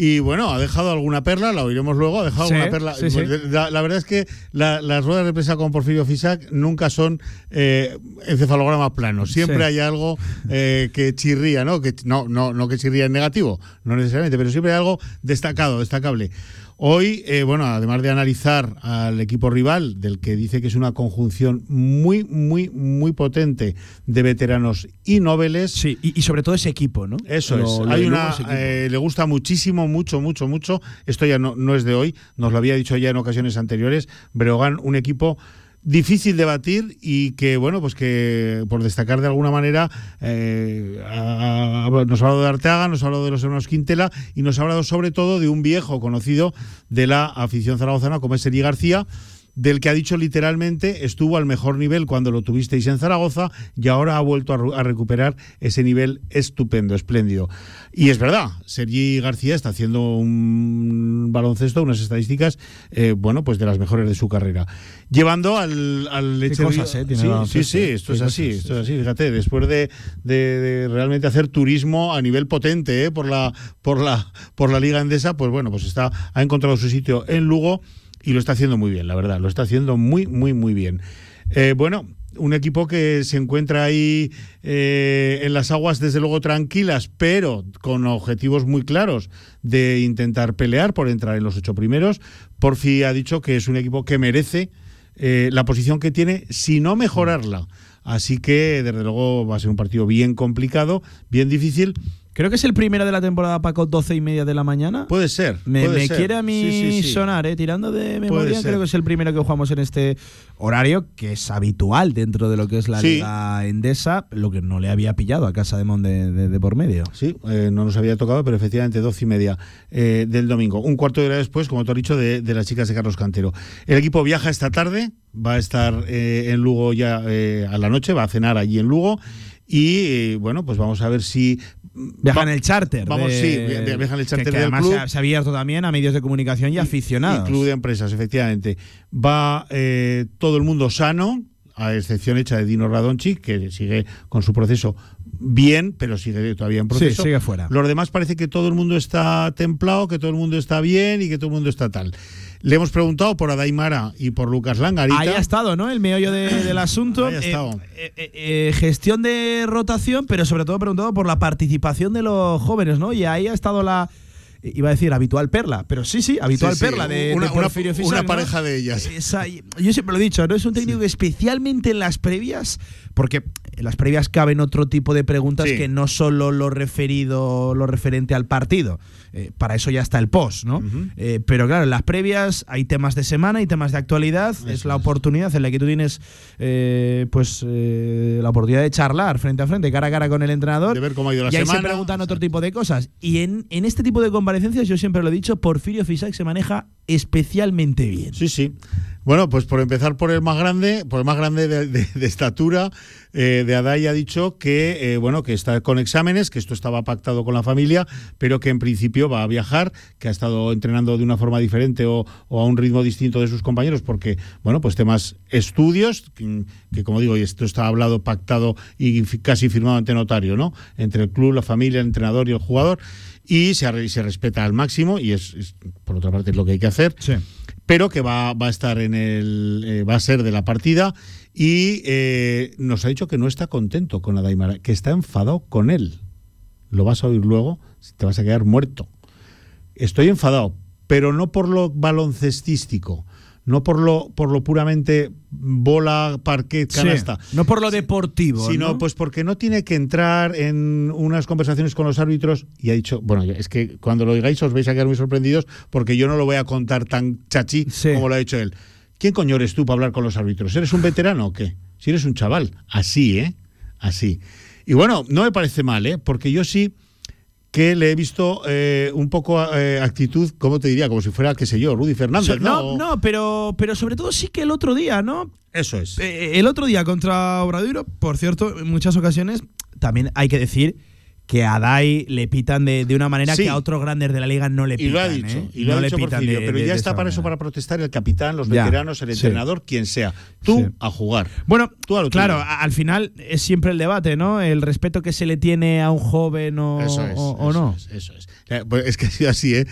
Y bueno, ha dejado alguna perla, la oiremos luego, ha dejado Sí, alguna perla. sí, sí. Pues, La, la verdad es que la- las ruedas de prensa con Porfirio Fisac nunca son eh, encefalogramas planos. Siempre hay algo eh, que chirría, ¿no? Que, no, no, no que chirría en negativo, no necesariamente, pero siempre hay algo destacado, destacable. Hoy, eh, bueno, además de analizar al equipo rival, del que dice que es una conjunción muy, muy, muy potente de veteranos y noveles. Sí, y, y sobre todo ese equipo, ¿no? Eso Lo- es. lo Hay una, eh, le gusta muchísimo, mucho, mucho, mucho. Esto ya no, no es de hoy, nos lo había dicho ya en ocasiones anteriores. Breogán, un equipo difícil de batir y que, bueno, pues que por destacar de alguna manera, eh, nos ha hablado de Arteaga, nos ha hablado de los hermanos Quintela y nos ha hablado sobre todo de un viejo conocido de la afición zaragozana como es Eri García del que ha dicho literalmente estuvo al mejor nivel cuando lo tuvisteis en Zaragoza y ahora ha vuelto a, a recuperar ese nivel estupendo, espléndido. Y es verdad, Sergi García está haciendo un baloncesto, unas estadísticas, eh, bueno, pues de las mejores de su carrera. Llevando al, al Qué Leche cosas, eh, tiene sí, sí, eh. esto es así, esto es así, fíjate, después de, de- de realmente hacer turismo a nivel potente eh, por, la, por, la, por la Liga Endesa, pues bueno, pues está, ha encontrado su sitio en Lugo y lo está haciendo muy bien, la verdad, lo está haciendo muy, muy, muy bien. Eh, bueno, un equipo que se encuentra ahí eh, en las aguas, desde luego, tranquilas, pero con objetivos muy claros de intentar pelear por entrar en los ocho primeros. Porfi ha dicho que es un equipo que merece eh, la posición que tiene, si no mejorarla. Así que, desde luego, va a ser un partido bien complicado, bien difícil. Creo que es el primero de la temporada, Paco, 12 y media de la mañana. Puede ser. Me, puede me ser. quiere a mí Sí, sí, sí. sonar, ¿eh? tirando de memoria, creo que es el primero que jugamos en este horario, que es habitual dentro de lo que es la. Liga Endesa, lo que no le había pillado a Casa de Mon de, de- de por medio. Sí, eh, no nos había tocado, pero efectivamente 12 y media eh, del domingo. Un cuarto de hora después, como te he dicho, de, de las chicas de Carlos Cantero. El equipo viaja esta tarde, va a estar eh, en Lugo ya a la noche, va a cenar allí en Lugo. Y eh, bueno, pues vamos a ver si. Viaja en el charter. Vamos, de- sí, vi- viaja en el charter que del además club. Se ha, abierto también a medios de comunicación y, aficionados. Y club de empresas, efectivamente. Va eh, todo el mundo sano, a excepción hecha de Dino Radonchi, que sigue con su proceso bien, pero sigue todavía en proceso. Sí, sigue fuera. Los demás parece que todo el mundo está templado, que todo el mundo está bien y que todo el mundo está tal. Le hemos preguntado por Adaimara y por Lucas Langarita. Ahí ha estado, ¿no? El meollo de- del asunto. Ahí ha Eh, estado. eh, eh, eh, gestión de rotación, pero sobre todo preguntado por la participación de los jóvenes, ¿no? Y ahí ha estado la. Iba a decir habitual perla, pero sí, sí, habitual Sí, sí, perla de, una- de una- pareja de ellas. Esa- yo siempre lo he dicho, ¿no? Es un técnico que especialmente en las previas, porque en las previas caben otro tipo de preguntas Sí. que no solo lo referido, lo referente al partido. Eh, para eso ya está el post, ¿no? Eh, pero claro, en las previas hay temas de semana y temas de actualidad. es la oportunidad en la que tú tienes eh, pues la oportunidad de charlar frente a frente, cara a cara con el entrenador. De ver cómo ha ido la y semana. se preguntan otro tipo de cosas. Y en, en este tipo de comparecencias, yo siempre lo he dicho, Porfirio Fisac se maneja especialmente bien. Sí, sí. Bueno, pues por empezar por el más grande, por el más grande de, de- estatura, eh, de Adai ha dicho que eh, bueno que está con exámenes, que esto estaba pactado con la familia, pero que en principio va a viajar, que ha estado entrenando de una forma diferente o, o a un ritmo distinto de sus compañeros, porque bueno pues temas estudios, que, que como digo, y esto está hablado, pactado y casi firmado ante notario, ¿no? Entre el club, la familia, el entrenador y el jugador. Y se, se respeta al máximo, y es, por otra parte es lo que hay que hacer pero que va, a estar en el. eh, va a ser de la partida. Y eh, nos ha dicho que no está contento con Adaimara, que está enfadado con él. Lo vas a oír luego, te vas a quedar muerto. Estoy enfadado, pero no por lo baloncestístico, no por lo, por lo puramente bola, parquet, Sí, canasta no por lo deportivo. sino ¿no? pues porque no tiene que entrar en unas conversaciones con los árbitros y ha dicho, bueno, es que cuando lo digáis os vais a quedar muy sorprendidos porque yo no lo voy a contar tan chachi como lo ha hecho él. ¿Quién coño eres tú para hablar con los árbitros? ¿Eres un veterano o qué? Si eres un chaval, así, ¿eh? Así. Y bueno, no me parece mal, ¿eh? Porque yo sí que le he visto eh, un poco eh, actitud, ¿cómo te diría? Como si fuera, qué sé yo, Rudy Fernández, ¿no? no, no, pero, pero sobre todo sí que el otro día, ¿no? Eso es. Eh, el otro día contra Obradoiro, por cierto, en muchas ocasiones también hay que decir que a Dai le pitan de, de una manera Sí. que a otros grandes de la liga no le Y pitan. lo ha dicho, ¿eh? y lo No ha dicho Porfirio, de- pero de- ya está para eso, manera. para protestar el capitán, los Ya, veteranos, el sí. entrenador, quien sea. Tú Sí. a jugar. Bueno, Tú a lo claro, al final es siempre el debate, ¿no? El respeto que se le tiene a un joven o, Eso es, o- o eso no. es, eso es. Eh, es que ha sido así, ¿eh?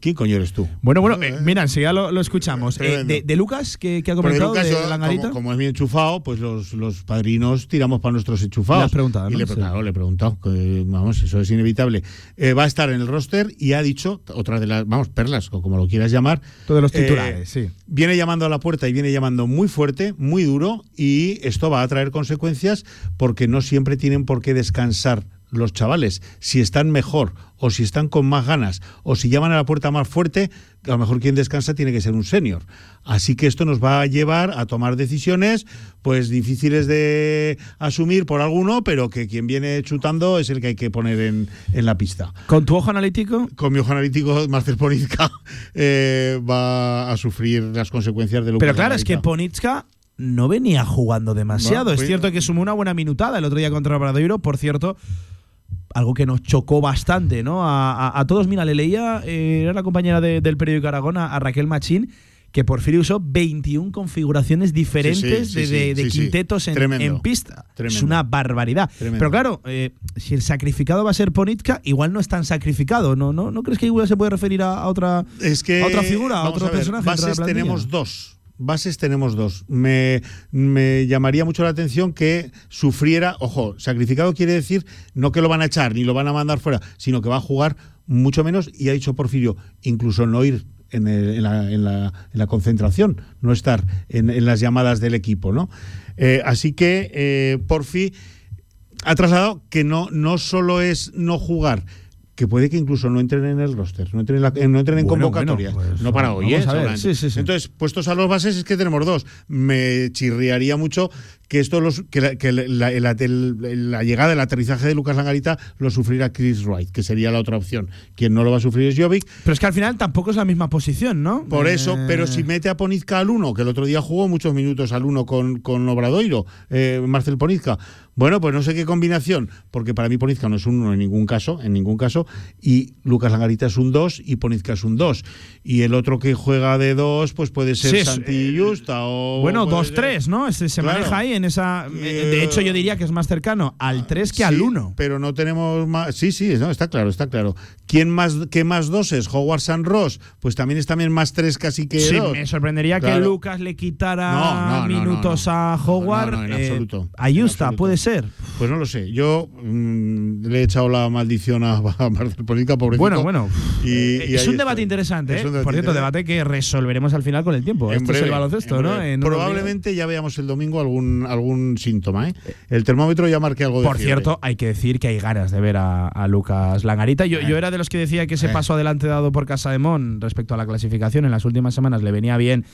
¿Quién coño eres tú? Bueno, bueno, eh, mira, enseguida lo, lo escuchamos. Eh, de, Lucas, que, que ha comentado, Lucas, de, yo, como, como es mi enchufado, pues los, los padrinos tiramos para nuestros enchufados. Le has preguntado, Y ¿no? le, Sí. claro, le he preguntado. que, vamos, eso es inevitable. Eh, va a estar en el roster y ha dicho, otra de las, vamos, perlas, o como lo quieras llamar. Todos los eh, titulares, sí. Viene llamando a la puerta y viene llamando muy fuerte, muy duro, y esto va a traer consecuencias porque no siempre tienen por qué descansar los chavales. Si están mejor o si están con más ganas o si llaman a la puerta más fuerte, a lo mejor quien descansa tiene que ser un senior. Así que esto nos va a llevar a tomar decisiones pues difíciles de asumir por alguno, pero que quien viene chutando es el que hay que poner en, en la pista. ¿Con tu ojo analítico? Con mi ojo analítico, Marcel Ponizka eh, va a sufrir las consecuencias de lo Pero claro, es que Ponitska no venía jugando demasiado. No, es cierto que sumó una buena minutada el otro día contra Obradoiro. Por cierto, algo que nos chocó bastante, ¿no? A, a- a todos, mira, le leía, eh, era la compañera de- del periódico Aragón, a, Raquel Machín, que Porfirio usó 21 configuraciones diferentes Sí, sí, de, sí, quintetos en, pista. Es Tremendo. una barbaridad. Tremendo. Pero claro, eh, si el sacrificado va a ser Ponitka, igual no es tan sacrificado. ¿No, no, ¿no crees que igual se puede referir a, a otra, es que a otra figura, a otro a ver, personaje? Bases tenemos dos. Bases tenemos dos. Me, me llamaría mucho la atención que sufriera, ojo, sacrificado quiere decir no que lo van a echar ni lo van a mandar fuera, sino que va a jugar mucho menos y ha dicho Porfirio, incluso no ir en, la, en la- en la concentración, no estar en, en las llamadas del equipo, ¿no? Eh, así que eh, Porfi ha trasladado que no, no solo es no jugar, que puede que incluso no entren en el roster, no entren en, la- eh, no entren en Bueno, convocatoria. bueno, pues, no para hoy, ¿eh? Sí, sí, sí. Entonces, puestos a los bases, es que tenemos dos. Me chirriaría mucho que esto los, que, la, que la- la- el- la llegada, el aterrizaje de Lucas Langarita lo sufriera Chris Wright, que sería la otra opción. Quien no lo va a sufrir es Jovic. Pero es que al final tampoco es la misma posición, ¿no? Por eso, Eh, pero si mete a Ponizka al uno, que el otro día jugó muchos minutos al uno con, con Obradoiro, eh, Marcel Ponizka. Bueno, pues no sé qué combinación, porque para mí Ponizka no es un uno en ningún caso, en ningún caso, y Lucas Langarita es un 2 y Ponizka es un 2. Y el otro que juega de 2, pues puede ser Sí, es, Santi Justa o. Bueno, puede ser- 2-3, ¿no? Se, se Claro. maneja ahí en esa. eh, de hecho, yo diría que es más cercano al 3 que al Sí, 1. Pero no tenemos más. Sí, sí, no, está claro, está claro. ¿Quién más, ¿Qué más doses? Howard San Ross, pues también es también más tres casi que Sí, dos. me sorprendería que. Lucas le quitara No, no, no, minutos a Howard. En Eh, absoluto. Puede ser. Pues no lo sé. Yo mm, le he echado la maldición a, a Marcel Política, pobrecito. Bueno, bueno. Y, Eh, y es un debate interesante, Es ¿eh? un debate Por cierto, interesante. debate que resolveremos al final con el tiempo. En Esto es breve, el baloncesto, en ¿no? En Probablemente ya veamos el domingo algún, algún síntoma. ¿eh? El termómetro ya marque algo de Por fiebre. cierto, hay que decir que hay ganas de ver a, a Lucas Langarita. Yo, yo era de los que decía que ese Eh. paso adelante dado por Casa de Mon respecto a la clasificación en las últimas semanas le venía bien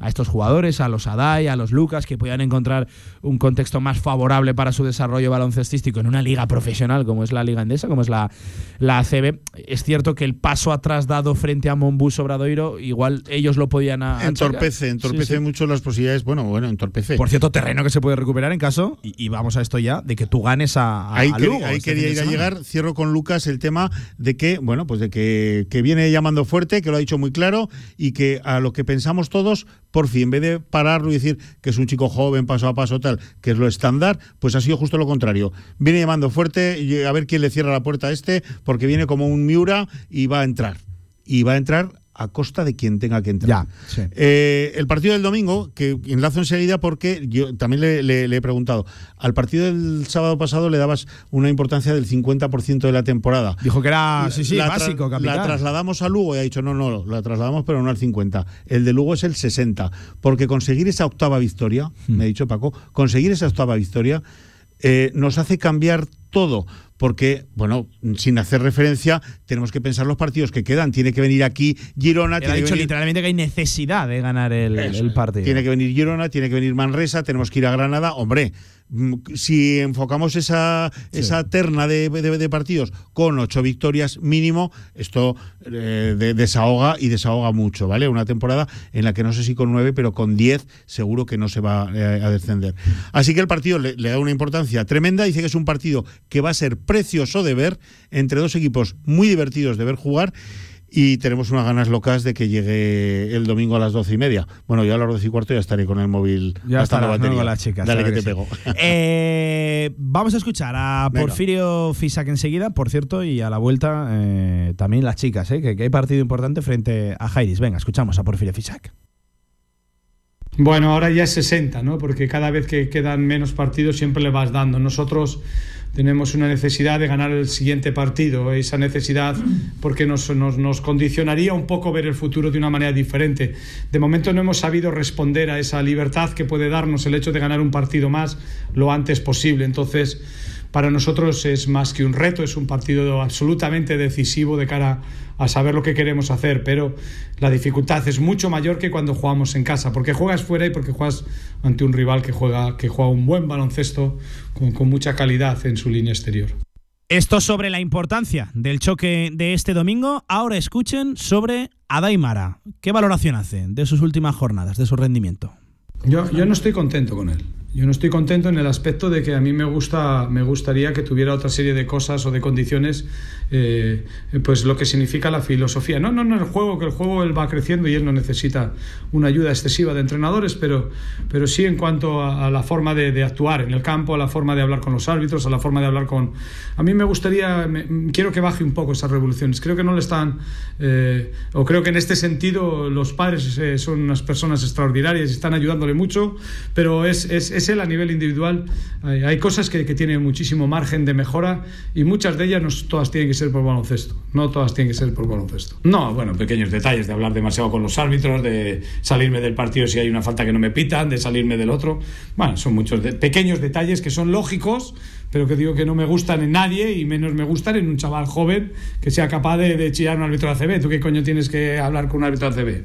a estos jugadores, a los Adai, a los Lucas, que podían encontrar un contexto más favorable para su desarrollo baloncestístico en una liga profesional como es la Liga Endesa, como es la, la ACB. Es cierto que el paso atrás dado frente a Monbus Obradoiro, igual ellos lo podían. Entorpece, entorpece Sí, sí. mucho las posibilidades. Bueno, bueno, entorpece. Por cierto, terreno que se puede recuperar en caso, y, y vamos a esto ya, de que tú ganes a, a, Ahí, a Lugo ahí este quería ir a llegar. Cierro con Lucas el tema de que, bueno, pues de que, que viene llamando fuerte, que lo ha dicho muy claro y que a lo que pensamos todos, por fin, en vez de pararlo y decir que es un chico joven, paso a paso, tal, que es lo estándar, pues ha sido justo lo contrario. Viene llamando fuerte y a ver quién le cierra la puerta a este, porque viene como un Miura y va a entrar. Y va a entrar a costa de quien tenga que entrar. Eh, el partido del domingo, que enlazo enseguida porque yo también le, le- le he preguntado, al partido del sábado pasado le dabas una importancia del 50% de la temporada. Dijo que era, sí, sí, La básico, capital. La trasladamos a Lugo y ha dicho, no, no, la trasladamos pero no al 50. El de Lugo es el 60. Porque conseguir esa octava victoria, me ha dicho Paco, conseguir esa octava victoria eh, nos hace cambiar todo. Porque, bueno, sin hacer referencia, tenemos que pensar los partidos que quedan. Tiene que venir aquí Girona, Él ha tiene que dicho venir literalmente que hay necesidad de ganar el, partido. Tiene que venir Girona, tiene que venir Manresa, tenemos que ir a Granada. Hombre, si enfocamos esa, esa terna de, de- de partidos con ocho victorias mínimo, esto eh, de- desahoga y desahoga mucho, ¿vale? Una temporada en la que no sé si con nueve, pero con diez seguro que no se va eh, a descender. Así que el partido le, le da una importancia tremenda. Dice que es un partido que va a ser precioso de ver entre dos equipos muy divertidos de ver jugar. Y tenemos unas ganas locas de que llegue el domingo a las doce y media. Bueno, yo a las doce y cuarto ya estaré con el móvil Ya estarás, ¿no? batería. con las chicas. Dale que, que te sí. pego. Eh, vamos a escuchar a Venga. Porfirio Fisac enseguida, por cierto, y a la vuelta eh, también las chicas, eh, que, que hay partido importante frente a Jairis. Venga, escuchamos a Porfirio Fisac. Bueno, ahora ya es 60, ¿no? Porque cada vez que quedan menos partidos siempre le vas dando. Nosotros tenemos una necesidad de ganar el siguiente partido, esa necesidad porque nos, nos, nos condicionaría un poco ver el futuro de una manera diferente. De momento no hemos sabido responder a esa libertad que puede darnos el hecho de ganar un partido más lo antes posible. Entonces, para nosotros es más que un reto, es un partido absolutamente decisivo de cara a saber lo que queremos hacer, pero la dificultad es mucho mayor que cuando jugamos en casa, porque juegas fuera y porque juegas ante un rival que juega, que juega un buen baloncesto con, con mucha calidad en su línea exterior. Esto sobre la importancia del choque de este domingo. Ahora escuchen sobre Adaimara. ¿Qué valoración hace de sus últimas jornadas, de su rendimiento? Yo, yo no estoy contento con él. Yo no estoy contento en el aspecto de que a mí me gusta, me gustaría que tuviera otra serie de cosas o de condiciones, eh, pues lo que significa la filosofía. No, no, no el juego, que el juego él va creciendo y él no necesita una ayuda excesiva de entrenadores, pero, pero sí en cuanto a, a la forma de, de actuar en el campo, a la forma de hablar con los árbitros, a la forma de hablar con. A mí me gustaría, me- quiero que baje un poco esas revoluciones. Creo que no le están, eh, o creo que en este sentido los padres eh, son unas personas extraordinarias y están ayudándole mucho, pero es, es, es él a nivel individual. Hay cosas que, que tienen muchísimo margen de mejora y muchas de ellas no todas tienen que ser por baloncesto. No todas tienen que ser por baloncesto. No, bueno, pequeños detalles de hablar demasiado con los árbitros, de salirme del partido si hay una falta que no me pitan, de salirme del otro. Bueno, son muchos de- pequeños detalles que son lógicos, pero que digo que no me gustan en nadie y menos me gustan en un chaval joven que sea capaz de, de chillar a un árbitro de ACB. ¿Tú qué coño tienes que hablar con un árbitro de ACB?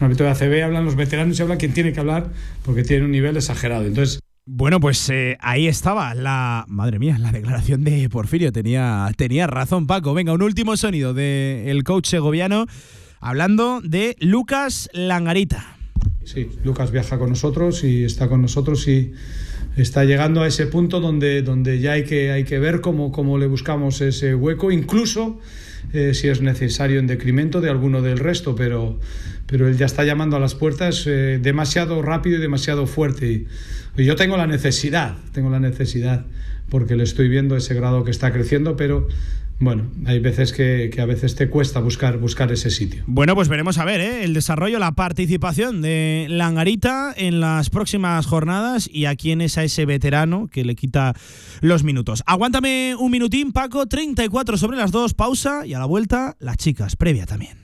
Un árbitro de ACB hablan los veteranos y habla quien tiene que hablar porque tiene un nivel exagerado. Entonces, Bueno, pues eh, ahí estaba la. Madre mía, la declaración de Porfirio. Tenía, tenía razón, Paco. Venga, un último sonido del coach segoviano hablando de Lucas Langarita. Sí, Lucas viaja con nosotros y está con nosotros y está llegando a ese punto donde, donde ya hay que, hay que ver cómo, cómo le buscamos ese hueco, incluso eh, si es necesario en decremento de alguno del resto, pero, pero él ya está llamando a las puertas eh, demasiado rápido y demasiado fuerte. Yo tengo la necesidad, tengo la necesidad, porque le estoy viendo ese grado que está creciendo, pero bueno, hay veces que, a veces te cuesta buscar, buscar ese sitio. Bueno, pues veremos a ver ¿eh? el desarrollo, la participación de Langarita en las próximas jornadas y a quién es a ese veterano que le quita los minutos. Aguántame un minutín, Paco, 34 sobre las dos, pausa y a la vuelta las chicas, previa también.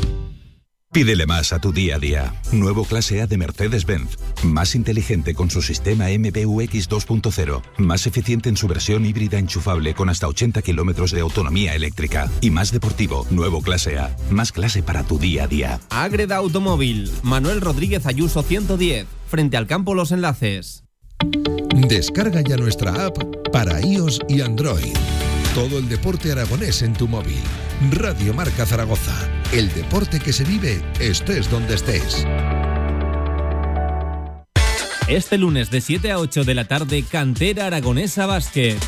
Pídele más a tu día a día. Nuevo clase A de Mercedes-Benz. Más inteligente con su sistema MBUX 2.0. Más eficiente en su versión híbrida enchufable con hasta 80 kilómetros de autonomía eléctrica. Y más deportivo. Nuevo clase A. Más clase para tu día a día. Agreda Automóvil. Manuel Rodríguez Ayuso 110. Frente al campo Los Enlaces. Descarga ya nuestra app para iOS y Android. Todo el deporte aragonés en tu móvil. Radio Marca Zaragoza. El deporte que se vive estés donde estés. Este lunes de 7 a 8 de la tarde, Cantera Aragonesa Básquet.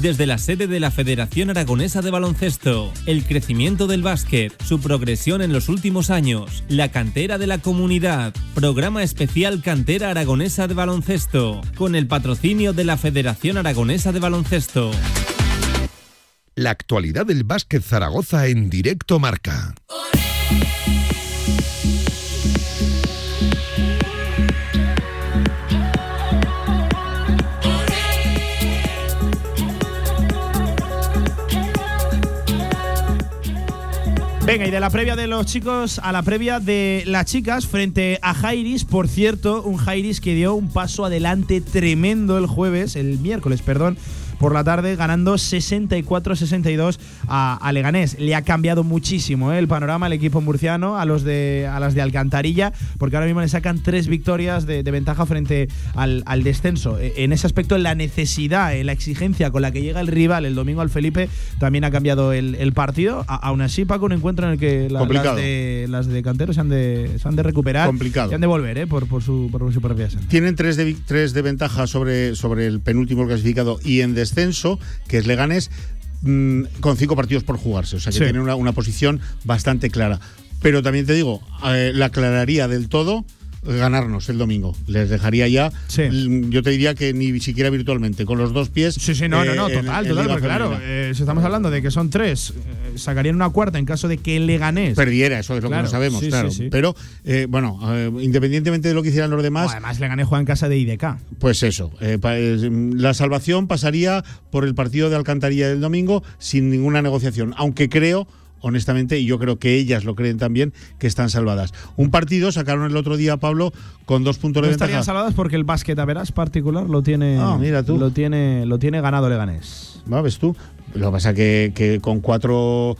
Desde la sede de la Federación Aragonesa de Baloncesto, el crecimiento del básquet, su progresión en los últimos años, la cantera de la comunidad, programa especial Cantera Aragonesa de Baloncesto, con el patrocinio de la Federación Aragonesa de Baloncesto. La actualidad del básquet Zaragoza en directo marca. Venga, y de la previa de los chicos a la previa de las chicas frente a Jairis, por cierto, un Jairis que dio un paso adelante tremendo el jueves, el miércoles, perdón, por la tarde, ganando 64-62 a, a, Leganés. Le ha cambiado muchísimo ¿eh? el panorama al equipo murciano, a los de a las de Alcantarilla, porque ahora mismo le sacan tres victorias de, de ventaja frente al, al, descenso. En ese aspecto, la necesidad, la exigencia con la que llega el rival el domingo al Felipe, también ha cambiado el, el partido. A, aún así, Paco, un encuentro en el que la, las, de, las de Cantero se han de, se han de recuperar. Complicado. Se han de volver ¿eh? por, por, su, por su propia senda. Tienen tres de, tres de ventaja sobre, sobre el penúltimo clasificado y en descenso descenso, que es Leganés, mmm, con cinco partidos por jugarse. O sea que sí. tienen una, una, posición bastante clara. Pero también te digo, eh, la aclararía del todo ganarnos el domingo. Les dejaría ya, sí. yo te diría que ni siquiera virtualmente, con los dos pies. Sí, sí, no, eh, no, no, total, en, total, porque claro, eh, si estamos hablando de que son tres, eh, sacarían una cuarta en caso de que el Leganés perdiera, eso es lo claro, que no sabemos, sí, claro. Sí, Pero eh, bueno, independientemente de lo que hicieran los demás. Además, Leganés juega en casa de IDK. Pues eso, la salvación pasaría por el partido de Alcantarilla del domingo sin ninguna negociación, aunque creo honestamente, y yo creo que ellas lo creen también, que están salvadas. Un partido sacaron el otro día, Pablo, con dos puntos no de ventaja. estarían salvadas porque el básquet a verás particular lo tiene, ah, mira tú. lo tiene, lo tiene ganado Leganés. ¿Va, ves tú? Lo que pasa que, que con cuatro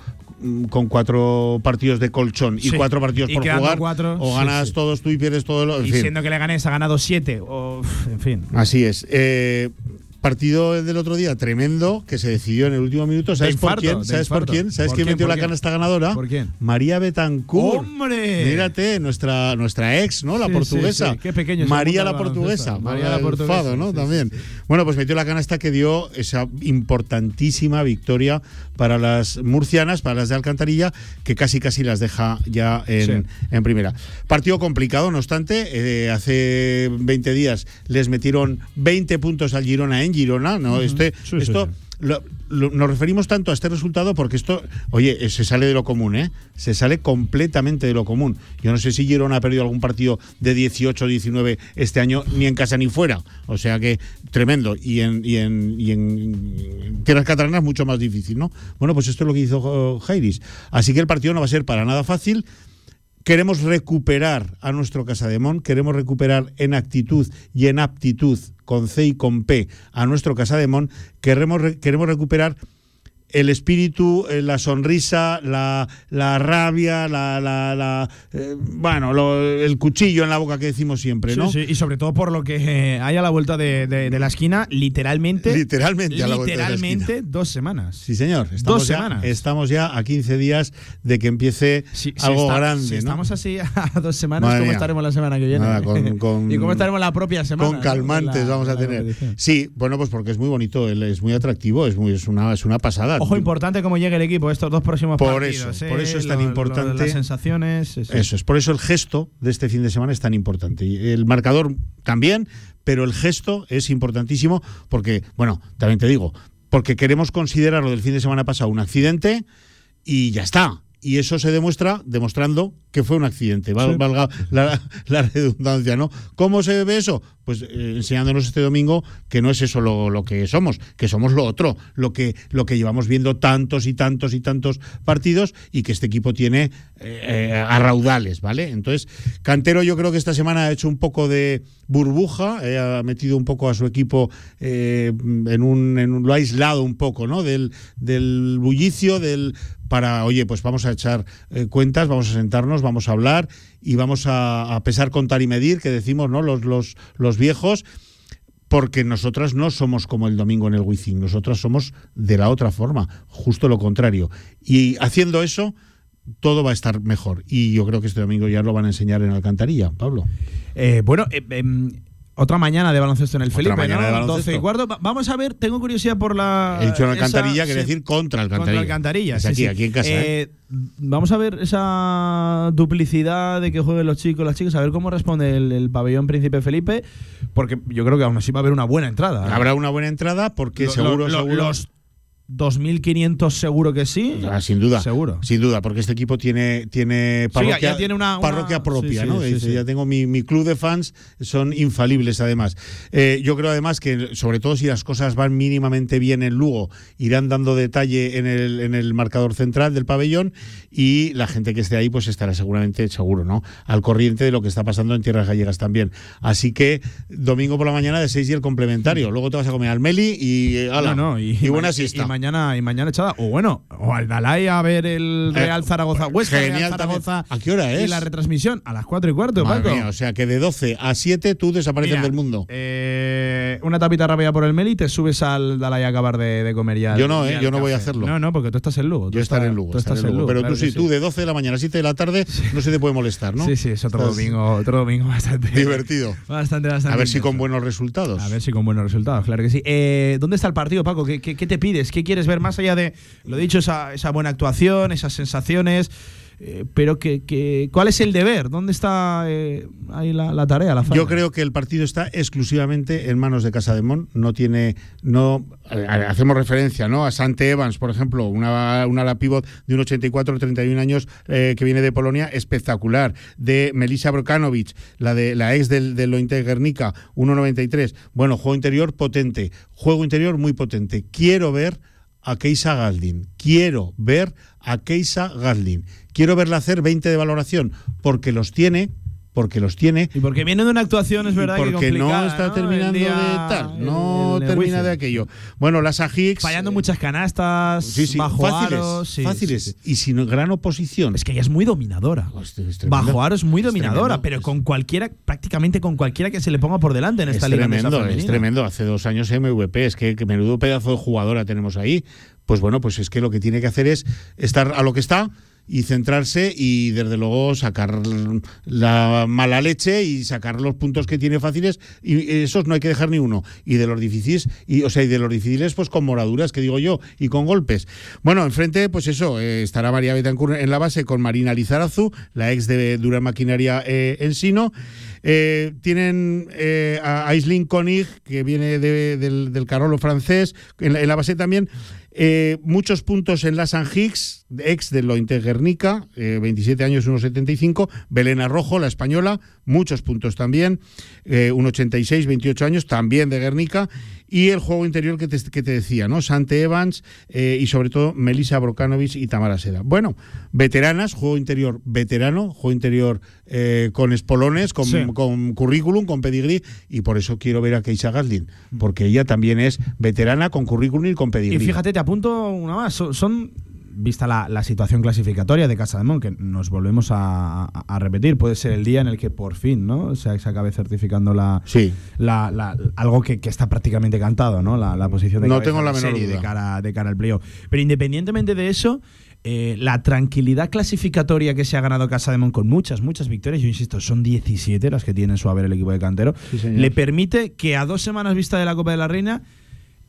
con cuatro partidos de colchón y sí. cuatro partidos y por jugar, cuatro, o ganas sí, sí. todos tú y pierdes todo lo. En y fin. siendo que Leganés ha ganado siete, o, en fin. Así es. Eh, partido del otro día tremendo que se decidió en el último minuto. ¿Sabes infarto, por quién? ¿Sabes por quién? ¿Sabes ¿Por quién quién? metió ¿Por la quién? canasta ganadora? ¿Por quién? María Betancourt. ¡Hombre! Mírate, nuestra, nuestra ex, ¿no? La Sí, portuguesa. sí, sí. Qué pequeño María la portuguesa. María la portuguesa, Fado, ¿no? sí, También. Bueno, pues metió la canasta que dio esa importantísima victoria para las murcianas, para las de Alcantarilla, que casi casi las deja ya en, en primera. Partido complicado, no obstante, eh, hace 20 días les metieron 20 puntos al Girona en Girona, ¿no? Este, Sí, esto sí. lo- lo- nos referimos tanto a este resultado porque esto, oye, eh, se sale de lo común, ¿eh? Se sale completamente de lo común. Yo no sé si Girona ha perdido algún partido de 18 o 19 este año, ni en casa ni fuera. O sea que tremendo. Y en, y en, y en tierras catalanas mucho más difícil, ¿no? Bueno, pues esto es lo que hizo oh, Jairis. Así que el partido no va a ser para nada fácil queremos recuperar a nuestro Casademón, queremos recuperar en actitud y en aptitud, con C y con P, a nuestro Casademón, queremos, re- queremos recuperar el espíritu, eh, la sonrisa, la, la rabia, la, la, la, eh, bueno, lo- el cuchillo en la boca que decimos siempre, ¿no? Sí, sí, y sobre todo por lo que eh, hay a la vuelta de, de- de la esquina, literalmente. Literalmente a la vuelta de la literalmente dos semanas. Sí, señor. Estamos Dos ya, semanas. Estamos ya a 15 días de que empiece algo está- grande. Si ¿no? estamos así a dos semanas, Madre ¿cómo mía. estaremos la semana que viene? Nada, con- con- ¿Y cómo estaremos la propia semana? Con calmantes vamos a tener. Sí, bueno, pues porque es muy bonito, es muy atractivo, es, muy, es, una, es una pasada. Ojo, importante cómo llegue el equipo estos dos próximos Por partidos. eso, ¿eh? por eso es tan Lo- lo- importante. las sensaciones. sí. Eso es, por eso el gesto de este fin de semana es tan importante. Y el marcador también, pero el gesto es importantísimo porque, bueno, también te digo, porque queremos considerar lo del fin de semana pasado un accidente y ya está. Y eso se demuestra demostrando que fue un accidente, val- Sí. valga la, la redundancia, ¿no? ¿Cómo se ve eso? Pues eh, enseñándonos este domingo que no es eso lo, lo que somos, que somos lo otro, lo que, lo que llevamos viendo tantos y tantos y tantos partidos y que este equipo tiene eh, eh, a raudales, ¿vale? Entonces, Cantero yo creo que esta semana ha hecho un poco de burbuja, ha metido un poco a su equipo en, un, en un- lo ha aislado un poco, ¿no? Del, del bullicio, del para, oye, pues vamos a echar eh, cuentas, vamos a sentarnos, vamos a hablar y vamos a, pesar, contar y medir, que decimos, ¿no? Los, los, los viejos, porque nosotras no somos como el domingo en el Wizzing, nosotras somos de la otra forma, justo lo contrario. Y haciendo eso, todo va a estar mejor. Y yo creo que este domingo ya lo van a enseñar en Alcantarilla, Pablo. Eh, bueno, eh, em, otra mañana de baloncesto en el Otra Felipe, mañana ¿no? de baloncesto. 12 y cuarto. Va- Vamos a ver, tengo curiosidad por la. He dicho en Alcantarilla, quiere sí, decir contra Alcantarilla. Contra Alcantarilla, Es aquí, sí. aquí en casa. ¿eh? Eh, Vamos a ver esa duplicidad de que jueguen los chicos, las chicas, a ver cómo responde el, el pabellón Príncipe Felipe, porque yo creo que aún así va a haber una buena entrada. Habrá una buena entrada porque Lo- seguro, lo- lo- seguro. Los 2.500 seguro que sí. Ah, sin duda. Seguro. Sin duda, porque este equipo tiene, tiene Sí, ya- parroquia, tiene una- una- parroquia propia, sí, ¿no? Dice. Ya tengo mi, mi club de fans, son infalibles además. Eh, yo creo además que, sobre todo si las cosas van mínimamente bien en Lugo, irán dando detalle en el, en el marcador central del pabellón y la gente que esté ahí pues estará seguramente, seguro, ¿no? Al corriente de lo que está pasando en Tierras Gallegas también. Así que domingo por la mañana de 6 y el complementario. Luego te vas a comer al Meli y, eh, ala, No, no, y, y buena siesta. Y mañana, y mañana echada. O bueno, o al Dalai a ver el Real Eh, Zaragoza Huesca, Real genial Zaragoza. ¿A qué hora Y es? la retransmisión a las 4 y cuarto, Madre Paco. mía, o sea que de 12 a 7 tú desapareces Mira, del mundo. Eh, una tapita rápida por el Meli y te subes al Dalai a acabar de, de comer ya. Yo no, eh, yo no voy a hacerlo. No, no, porque tú estás en Lugo. tú Yo estaré en Lugo, Tú estás en Lugo. Lugo. Pero claro tú sí, tú de 12 de la mañana a 7 de la tarde no se te puede molestar, ¿no? Sí, sí, es otro Estás domingo, otro domingo bastante. Divertido. Bastante, bastante. A ver si con buenos resultados. A ver si con buenos resultados, claro que sí. Eh, ¿Dónde está el partido, Paco? ¿Qué, qué, qué te pides? ¿Qué quieres ver más allá de, lo dicho, esa, esa buena actuación, esas sensaciones? Eh, pero que, que- ¿cuál es el deber? ¿Dónde está eh, ahí la, la tarea, la? Yo creo que el partido está exclusivamente en manos de Casa de Mon. No tiene, no hacemos referencia, ¿no? A Sante Evans, por ejemplo, una, una ala pivot de un 84, 31 años eh, que viene de Polonia, espectacular. De Melissa Brokanovic, la de la ex del, del Lointe Guernica, 1.93. Bueno, juego interior potente, juego interior muy potente. Quiero ver a Keisa Galdin. Quiero ver a Keisa Galdin. Quiero verla hacer 20 de valoración, porque los tiene, porque los tiene. Y porque viene de una actuación, es verdad, que porque no complicada, está ¿no? terminando día- de tal, no el termina de aquello. Bueno, las Ajix. Fallando muchas canastas, Sí, sí, bajo fáciles, aros, sí, fáciles. Y sin gran oposición. Es que ella es muy dominadora. Bajo aro es muy dominadora, pero con cualquiera, prácticamente con cualquiera que se le ponga por delante en Es esta liga andesa tremendo, es tremendo. Hace dos años MVP, es que, que menudo pedazo de jugadora tenemos ahí. Pues bueno, pues es que lo que tiene que hacer es estar a lo que está y centrarse y desde luego sacar la mala leche y sacar los puntos que tiene fáciles. Y esos no hay que dejar ni uno. Y de los difíciles y o sea y de los difíciles pues con moraduras que digo yo y con golpes. Bueno enfrente pues eso eh, estará María Betancourt en la base con Marina Lizarazu la ex de Durán Maquinaria eh, Ensino eh, tienen eh, a Aislinn Konig, que viene de- del, del Carolo francés, en la, en la base también. eh, muchos puntos en la San Higgs, ex de Lointe Guernica, eh, 27 años, 1,75. Belena Rojo, la española, muchos puntos también. Eh, 1,86, 28 años, también de Guernica. Y el juego interior que te, que te decía, ¿no? Sante Evans eh, y sobre todo Melissa Brokanovic y Tamara Seda. Bueno, veteranas, juego interior veterano, juego interior eh, con espolones, con, Sí. con currículum, con pedigrí, y por eso quiero ver a Keisha Gatlin, porque ella también es veterana con currículum y con Y pedigrí. fíjate, te apunto una más. Son- vista la, la situación clasificatoria de Casa de Mon, que nos volvemos a, a- a repetir, puede ser el día en el que por fin ¿no? se, se acabe certificando la, Sí. la- la- algo que, que está prácticamente cantado, ¿no? La, posición de No tengo la de menor serie duda. De cara, de cara al playoff. Pero independientemente de eso, eh, la tranquilidad clasificatoria que se ha ganado Casa de Mon con muchas, muchas victorias, yo insisto, son 17 las que tiene en su haber el equipo de Cantero, Sí, le permite que a dos semanas vista de la Copa de la Reina,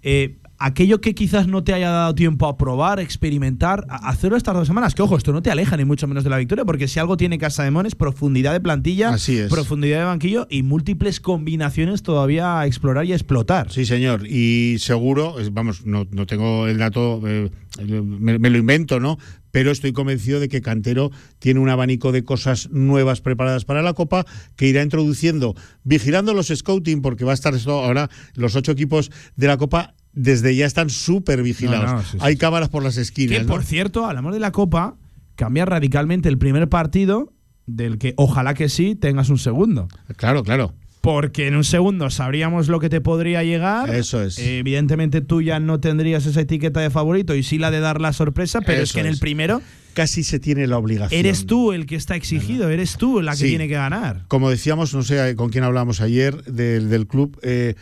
eh, aquello que quizás no te haya dado tiempo a probar, experimentar, a- hacerlo estas dos semanas, que ojo, esto no te aleja ni mucho menos de la victoria, porque si algo tiene Casa de Mon es profundidad de plantilla, Así es. profundidad de banquillo y múltiples combinaciones todavía a explorar y a explotar. Sí, señor. Y seguro, vamos, no, no tengo el dato, eh, me, me lo invento, ¿no? Pero estoy convencido de que Cantero tiene un abanico de cosas nuevas preparadas para la Copa que irá introduciendo, vigilando los scouting, porque va a estar esto ahora, los ocho equipos de la Copa desde ya están súper vigilados. No, no, sí, sí, Hay sí. cámaras por las esquinas. Que, por cierto, hablamos de la Copa, cambia radicalmente el primer partido del que ojalá que sí tengas un segundo. Claro, claro. Porque en un segundo sabríamos lo que te podría llegar. Eso es. Eh, evidentemente tú ya no tendrías esa etiqueta de favorito y sí la de dar la sorpresa, pero es que en el primero Casi se tiene la obligación. eres tú el que está exigido, eres tú la que Sí. tiene que ganar. Como decíamos, no sé con quién hablamos ayer del, del club, eh,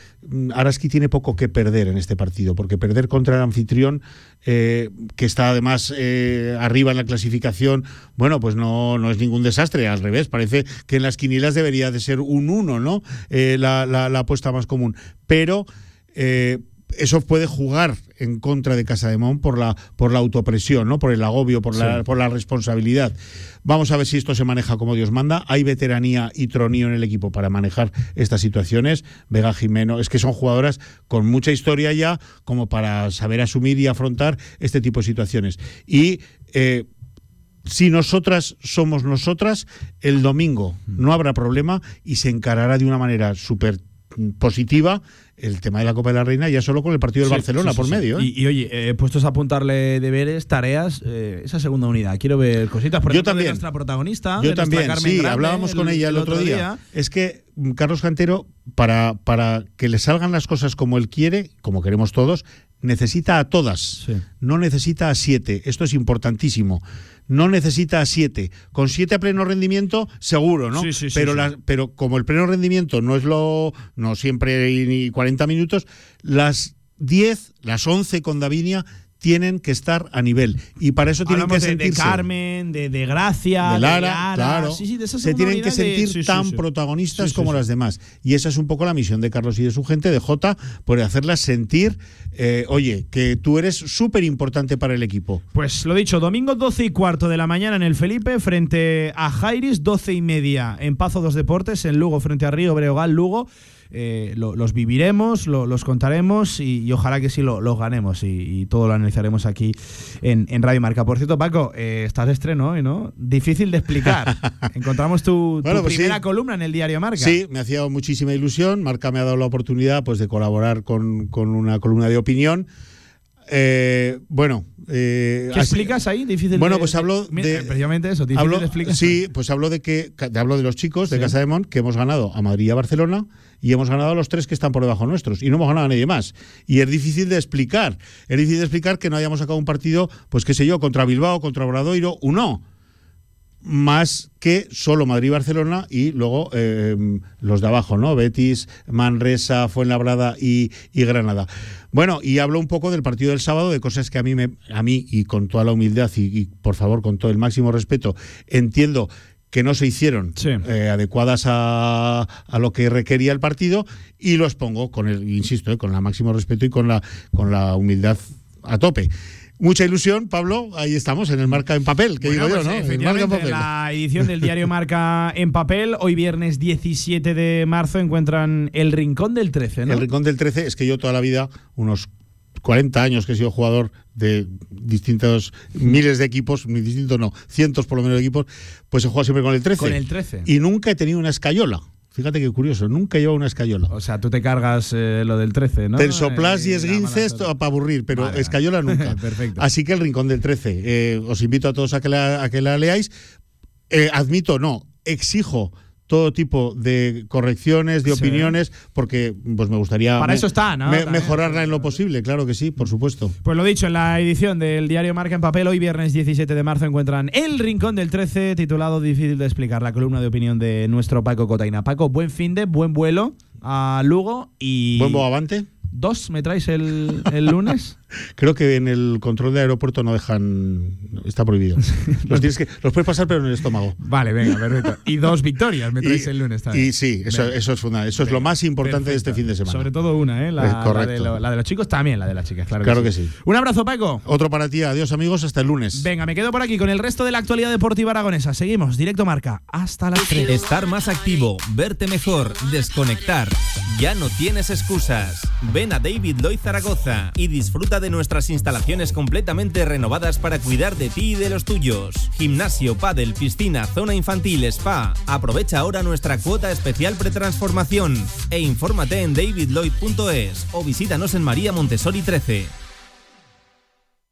Araski tiene poco que perder en este partido, porque perder contra el anfitrión, eh, que está además eh, arriba en la clasificación, bueno, pues no, no es ningún desastre, al revés, parece que en las quinielas debería de ser un 1, ¿no? Eh, la, la- la apuesta más común. Pero eso puede jugar en contra de Casa de Mon por la, por la autopresión, ¿no? por el agobio, por, la, Sí. por la responsabilidad. Vamos a ver si esto se maneja como Dios manda. Hay veteranía y tronío en el equipo para manejar estas situaciones. Vega Jimeno, es que son jugadoras con mucha historia ya como para saber asumir y afrontar este tipo de situaciones. Y eh, si nosotras somos nosotras, el domingo no habrá problema y se encarará de una manera súper positiva el tema de la Copa de la Reina ya solo con el partido del Sí, Barcelona sí, sí, por medio. ¿eh? Y, y, oye, eh, puestos a apuntarle deberes, tareas, eh, esa segunda unidad. Quiero ver cositas. Por Yo ejemplo, de también. nuestra protagonista. Yo de también, Carmen sí, Grande, hablábamos con ella el, otro día. Es que mm, Carlos Cantero, para, para que le salgan las cosas como él quiere, como queremos todos, necesita a todas. No necesita a siete. Esto es importantísimo. No necesita a siete. Con siete a pleno rendimiento, seguro, ¿no? Sí, sí, sí, pero, sí. pero como el pleno rendimiento no es lo. no siempre hay ni 40 minutos, las 10, las 11 con Davinia tienen que estar a nivel. Y para eso tienen Hablamos que de, de sentirse. Carmen, de, de Gracia, de Lara, claro. Sí, sí, de esa se tienen que sentir sí, tan protagonistas como las demás. Y esa es un poco la misión de Carlos y de su gente, de Jota, por hacerlas sentir, eh, oye, que tú eres súper importante para el equipo. Pues lo dicho, domingo 12 y cuarto de la mañana en el Felipe, frente a Jairis, 12 y media en Pazo dos Deportes, en Lugo, frente a Río Breogal, Lugo. Eh, lo- los viviremos, lo- los contaremos y, y ojalá que sí lo- los ganemos y, y todo lo analizaremos aquí en, en Radio Marca. Por cierto, Paco, eh, estás de estreno hoy, ¿no? Difícil de explicar. Encontramos tu, tu Bueno, pues primera sí. columna en el diario Marca. Sí, me hacía muchísima ilusión. Marca me ha dado la oportunidad pues, de colaborar con, con una columna de opinión. Eh, bueno, eh, ¿Qué así- explicas ahí? Difícil Bueno, de- pues hablo de precisamente eso, difícil hablo, de explicar. Sí, pues hablo de que hablo de los chicos de Sí. Casa de Mon que hemos ganado a Madrid y a Barcelona y hemos ganado a los tres que están por debajo nuestros y no hemos ganado a nadie más. Y es difícil de explicar. Es difícil de explicar que no hayamos sacado un partido, pues qué sé yo, contra Bilbao, contra Obradoiro, uno más que solo Madrid y Barcelona y luego eh, los de abajo, ¿no? Betis, Manresa, Fuenlabrada y, y Granada. Bueno, y hablo un poco del partido del sábado, de cosas que a mí, me, a mí y con toda la humildad y, y, por favor con todo el máximo respeto, entiendo que no se hicieron eh, adecuadas a, a lo que requería el partido y los pongo con el, insisto, eh, con el máximo respeto y con la, con la humildad a tope. Mucha ilusión, Pablo. Ahí estamos, en el marca en papel, que Bueno, digo pues, yo, ¿no? El marca en papel. la edición del diario Marca en papel. Hoy viernes 17 de marzo encuentran El Rincón del 13, ¿no? El Rincón del 13 es que yo toda la vida, unos 40 años que he sido jugador de distintos miles de equipos, ni distintos no, cientos por lo menos de equipos, pues he jugado siempre con el 13. Con el 13. Y nunca he tenido una escayola. Fíjate qué curioso, nunca lleva una escayola. O sea, tú te cargas eh, lo del 13, ¿no? Tensoplas y Eh, la esguinces para aburrir, pero vale. escayola nunca. Perfecto. Así que el rincón del 13. eh, os invito a todos a que la, a que la leáis. Eh, admito, no, exijo todo tipo de correcciones, de Sí. opiniones, porque pues me gustaría Para eso está, ¿no? me- También. mejorarla en lo posible, claro que sí, por supuesto. Pues lo dicho, en la edición del diario Marca en papel, hoy viernes 17 de marzo encuentran El Rincón del 13, titulado Difícil de explicar, la columna de opinión de nuestro Paco Cotaina. Paco, buen fin de, buen vuelo a Lugo y... Buen bogavante. ¿Dos me traes el, el lunes? Creo que en el control de aeropuerto no dejan. Está prohibido. los, tienes que, los puedes pasar, pero en el estómago. Vale, venga, perfecto. Y dos victorias me traes Y- el lunes también. Y sí, eso, eso es fundamental. Eso es lo más importante de este fin de semana. Sobre todo una, ¿eh? La, Es la correcto. de, lo- la de los chicos también, la de las chicas, claro, Claro que sí. Un abrazo, Paco. Otro para ti. Adiós, amigos. Hasta el lunes. Venga, me quedo por aquí con el resto de la actualidad deportiva aragonesa. Seguimos, directo marca. Hasta las 3. Estar más activo, verte mejor, desconectar. Ya no tienes excusas. Ven a David Lloyd Zaragoza y disfruta de nuestras instalaciones completamente renovadas para cuidar de ti y de los tuyos. Gimnasio, pádel, piscina, zona infantil, spa. Aprovecha ahora nuestra cuota especial pretransformación e infórmate en davidlloyd.es o visítanos en María Montessori 13.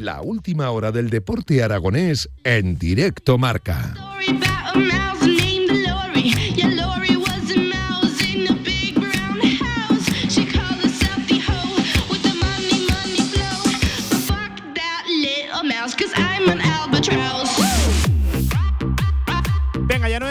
La última hora del deporte aragonés en directo marca.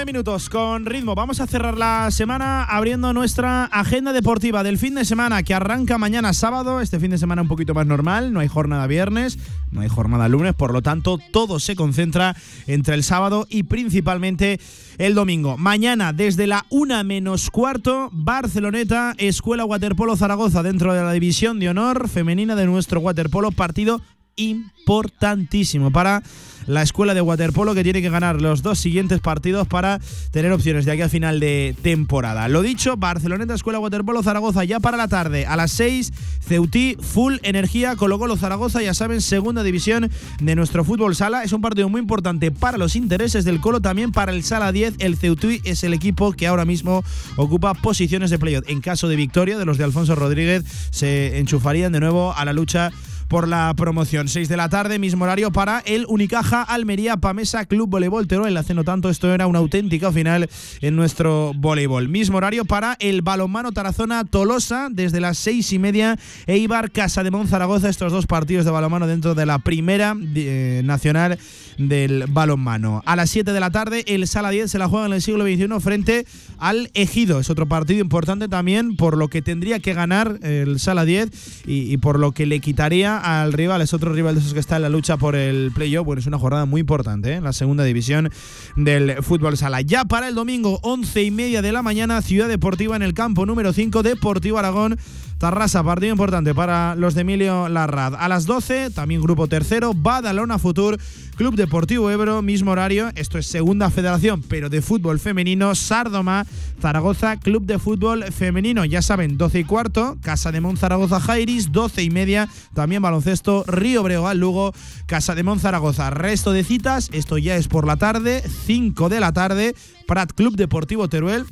Minutos con ritmo. Vamos a cerrar la semana abriendo nuestra agenda deportiva del fin de semana que arranca mañana sábado. Este fin de semana un poquito más normal. No hay jornada viernes, no hay jornada lunes. Por lo tanto, todo se concentra entre el sábado y principalmente el domingo. Mañana, desde la una menos cuarto, Barceloneta, Escuela Waterpolo Zaragoza, dentro de la división de honor femenina de nuestro waterpolo. Partido importantísimo para la escuela de waterpolo que tiene que ganar los dos siguientes partidos para tener opciones de aquí a final de temporada. Lo dicho, Barceloneta Escuela Waterpolo Zaragoza ya para la tarde a las 6, Ceutí Full Energía Colo Colo Zaragoza, ya saben, segunda división de nuestro fútbol sala. Es un partido muy importante para los intereses del Colo, también para el Sala 10. El Ceutí es el equipo que ahora mismo ocupa posiciones de playoff. En caso de victoria de los de Alfonso Rodríguez, se enchufarían de nuevo a la lucha por la promoción. 6 de la tarde, mismo horario para el Unicaja Almería Pamesa Club Voleibol Teruel. Hace no tanto esto era una auténtica final en nuestro voleibol. Mismo horario para el balonmano Tarazona Tolosa desde las seis y media. Eibar Casa de Zaragoza. Estos dos partidos de balonmano dentro de la primera eh, nacional del balonmano. A las 7 de la tarde, el Sala 10 se la juega en el siglo XXI frente al Ejido. Es otro partido importante también por lo que tendría que ganar el Sala 10 y, y por lo que le quitaría al rival. Es otro rival de esos que está en la lucha por el playoff. Bueno, es una jornada muy importante ¿eh? la segunda división del fútbol sala. Ya para el domingo, 11 y media de la mañana, Ciudad Deportiva en el campo número 5, Deportivo Aragón. Tarrasa, partido importante para los de Emilio Larrad. A las 12, también grupo tercero, Badalona Futur, Club Deportivo Ebro, mismo horario. Esto es segunda federación, pero de fútbol femenino. Sardoma, Zaragoza, Club de Fútbol Femenino. Ya saben, 12 y cuarto, Casa de Mon Zaragoza Jairis, 12 y media. También baloncesto, Río Breogán Lugo, Casa de Mon Zaragoza. Resto de citas, esto ya es por la tarde, 5 de la tarde, Prat Club Deportivo Teruel.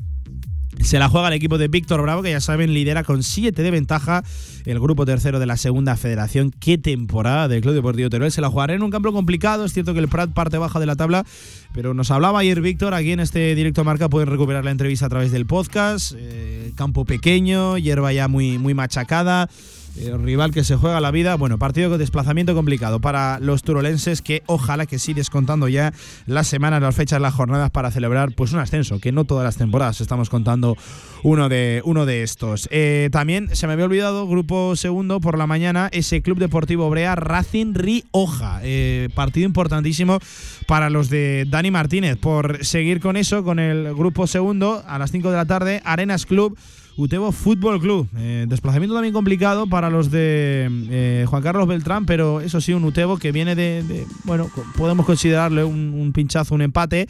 Se la juega el equipo de Víctor Bravo, que ya saben, lidera con 7 de ventaja el grupo tercero de la segunda federación. Qué temporada del Club Deportivo Teruel. Se la jugará en un campo complicado. Es cierto que el Prat parte baja de la tabla, pero nos hablaba ayer Víctor. Aquí en este directo marca pueden recuperar la entrevista a través del podcast. Eh, campo pequeño, hierba ya muy, muy machacada. Eh, rival que se juega la vida. Bueno, partido con desplazamiento complicado para los turolenses que ojalá que sí descontando ya las semanas, las fechas, las jornadas para celebrar pues un ascenso, que no todas las temporadas estamos contando uno de, uno de estos. Eh, también se me había olvidado, grupo segundo por la mañana, ese Club Deportivo Brea Racing Rioja. Eh, partido importantísimo para los de Dani Martínez. Por seguir con eso, con el grupo segundo, a las 5 de la tarde, Arenas Club. Utebo Fútbol Club. Eh, desplazamiento también complicado para los de eh, Juan Carlos Beltrán, pero eso sí, un Utebo que viene de, de bueno, podemos considerarle un pinchazo, un empate.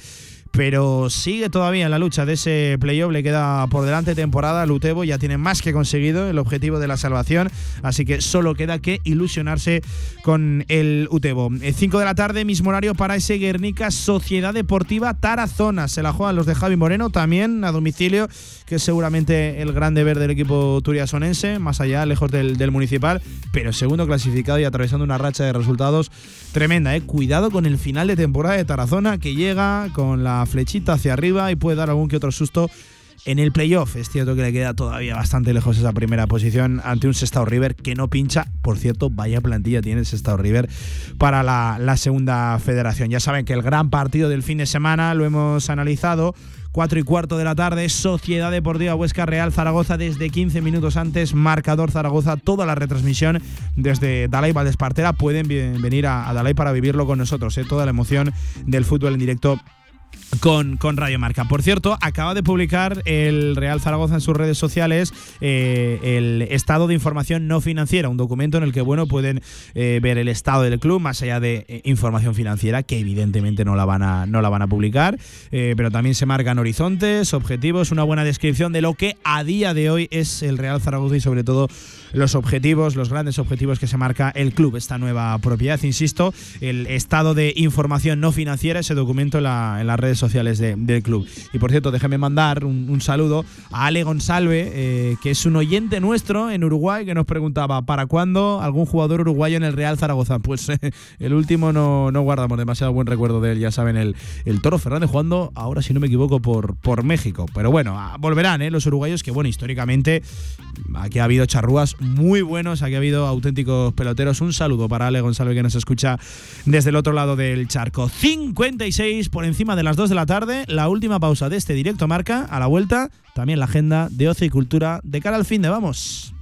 Pero sigue todavía en la lucha de ese playoff, le queda por delante temporada. El Utebo ya tiene más que conseguido el objetivo de la salvación, así que solo queda que ilusionarse con el Utebo. 5 de la tarde, mismo horario para ese Guernica Sociedad Deportiva Tarazona. Se la juegan los de Javi Moreno también a domicilio, que es seguramente el gran deber del equipo turiasonense, más allá, lejos del, del municipal, pero segundo clasificado y atravesando una racha de resultados tremenda. ¿eh? Cuidado con el final de temporada de Tarazona, que llega con la flechita hacia arriba y puede dar algún que otro susto en el playoff. Es cierto que le queda todavía bastante lejos esa primera posición ante un Sestao River que no pincha. Por cierto, vaya plantilla tiene el Sestao River para la, segunda federación. Ya saben que el gran partido del fin de semana lo hemos analizado. 4 y cuarto de la tarde, Sociedad Deportiva Huesca Real Zaragoza desde 15 minutos antes, marcador Zaragoza, toda la retransmisión desde Dalai Valdespartera. Pueden venir a, a Dalai para vivirlo con nosotros, ¿eh? toda la emoción del fútbol en directo con, con Radio Marca. Por cierto, acaba de publicar el Real Zaragoza en sus redes sociales eh, el estado de información no financiera, un documento en el que bueno pueden eh, ver el estado del club más allá de eh, información financiera que evidentemente no la van a no la van a publicar, pero también se marcan horizontes, objetivos, una buena descripción de lo que a día de hoy es el Real Zaragoza y sobre todo los objetivos, los grandes objetivos que se marca el club, esta nueva propiedad, insisto, el estado de información no financiera, ese documento en, la- redes sociales de- del club. Y por cierto, déjeme mandar un, saludo a Ale Gonsalve, eh, que es un oyente nuestro en Uruguay, que nos preguntaba, ¿para cuándo algún jugador uruguayo en el Real Zaragoza? Pues eh, el último no, no guardamos demasiado buen recuerdo de él, ya saben, el, el Toro Fernández jugando, ahora si no me equivoco, por, por México. Pero bueno, volverán eh, los uruguayos, que bueno, históricamente aquí ha habido charrúas muy buenos, aquí ha habido auténticos peloteros. Un saludo para Ale Gonzalo que nos escucha desde el otro lado del charco. 56 por encima de las 2 de la tarde, la última pausa de este directo marca. A la vuelta, también la agenda de ocio y cultura de cara al fin de vamos.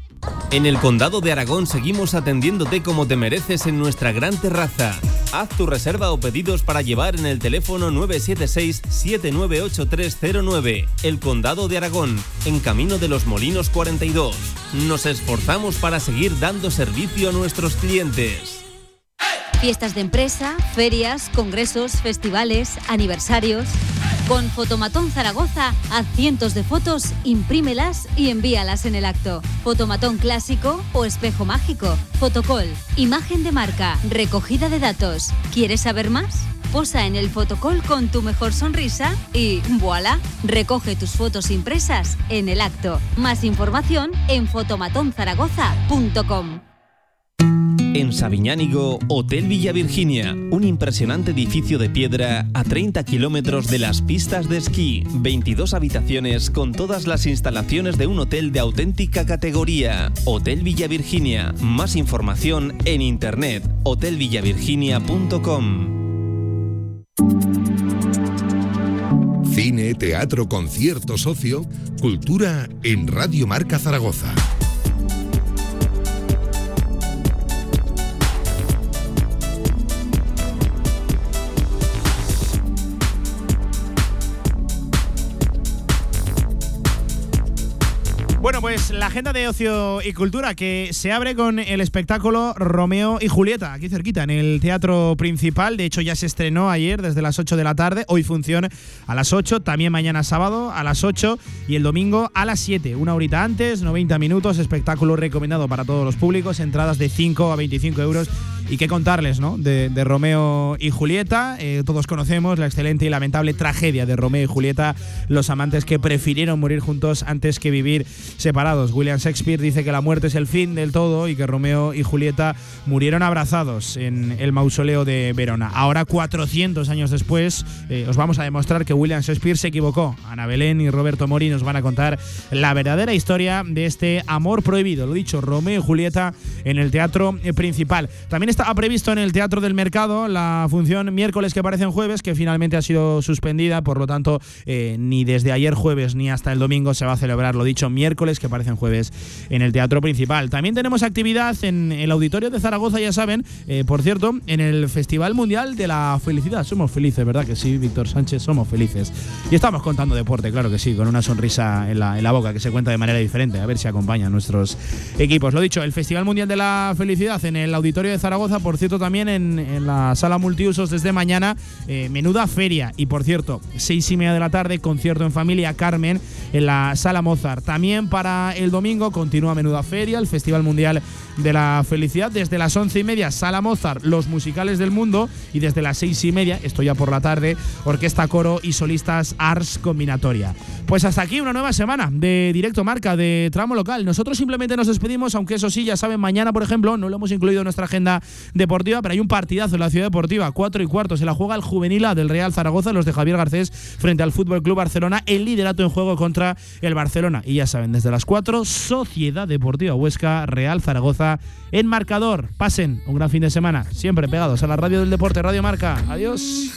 En el Condado de Aragón seguimos atendiéndote como te mereces en nuestra gran terraza. Haz tu reserva o pedidos para llevar en el teléfono 976-798309. El Condado de Aragón, en Camino de los Molinos 42. Nos esforzamos para seguir dando servicio a nuestros clientes. Fiestas de empresa, ferias, congresos, festivales, aniversarios. Con Fotomatón Zaragoza, haz cientos de fotos, imprímelas y envíalas en el acto. Fotomatón clásico o espejo mágico. Fotocall, imagen de marca, recogida de datos. ¿Quieres saber más? Posa en el fotocall con tu mejor sonrisa y voilà, recoge tus fotos impresas en el acto. Más información en fotomatonzaragoza.com. En Sabiñánigo, Hotel Villa Virginia, un impresionante edificio de piedra a 30 kilómetros de las pistas de esquí, 22 habitaciones con todas las instalaciones de un hotel de auténtica categoría. Hotel Villa Virginia, más información en internet, hotelvillavirginia.com. Cine, teatro, concierto, socio, cultura en Radio Marca Zaragoza. Pues la agenda de ocio y cultura que se abre con el espectáculo Romeo y Julieta, aquí cerquita, en el teatro principal. De hecho, ya se estrenó ayer desde las 8 de la tarde. Hoy funciona a las 8, también mañana sábado a las 8 y el domingo a las 7. Una horita antes, 90 minutos. Espectáculo recomendado para todos los públicos. Entradas de 5 a 25 euros Y qué contarles, ¿no? De, Romeo y Julieta. Eh, todos conocemos la excelente y lamentable tragedia de Romeo y Julieta, los amantes que prefirieron morir juntos antes que vivir separados. William Shakespeare dice que la muerte es el fin del todo y que Romeo y Julieta murieron abrazados en el mausoleo de Verona. Ahora, 400 años después, eh, os vamos a demostrar que William Shakespeare se equivocó. Ana Belén y Roberto Mori nos van a contar la verdadera historia de este amor prohibido. Lo dicho, Romeo y Julieta en el teatro eh, principal. También estaba previsto en el Teatro del Mercado la función miércoles que parece en jueves, que finalmente ha sido suspendida, por lo tanto, eh, ni desde ayer jueves ni hasta el domingo se va a celebrar, lo dicho, miércoles que parece en jueves en el Teatro Principal. También tenemos actividad en el Auditorio de Zaragoza, ya saben, eh, por cierto, en el Festival Mundial de la Felicidad. Somos felices, ¿verdad que sí, Víctor Sánchez? Somos felices. Y estamos contando deporte, claro que sí, con una sonrisa en la, en la boca que se cuenta de manera diferente, a ver si acompañan nuestros equipos. Lo dicho, el Festival Mundial de la Felicidad en el Auditorio de Zaragoza, por cierto, también en, la sala multiusos desde mañana, eh, menuda feria. Y por cierto, seis y media de la tarde, concierto en familia Carmen en la sala Mozart. También para el domingo continúa menuda feria, el Festival Mundial de la Felicidad. Desde las once y media, sala Mozart, los musicales del mundo. Y desde las seis y media, esto ya por la tarde, orquesta, coro y solistas Ars Combinatoria. Pues hasta aquí una nueva semana de directo marca de tramo local. Nosotros simplemente nos despedimos, aunque eso sí, ya saben, mañana, por ejemplo, no lo hemos incluido en nuestra agenda deportiva, pero hay un partidazo en la ciudad deportiva, cuatro y cuarto. Se la juega el juvenil A del Real Zaragoza, los de Javier Garcés, frente al Fútbol Club Barcelona, el liderato en juego contra el Barcelona. Y ya saben, desde las 4, Sociedad Deportiva Huesca, Real Zaragoza en marcador. Pasen un gran fin de semana, siempre pegados a la radio del deporte, Radio Marca. Adiós.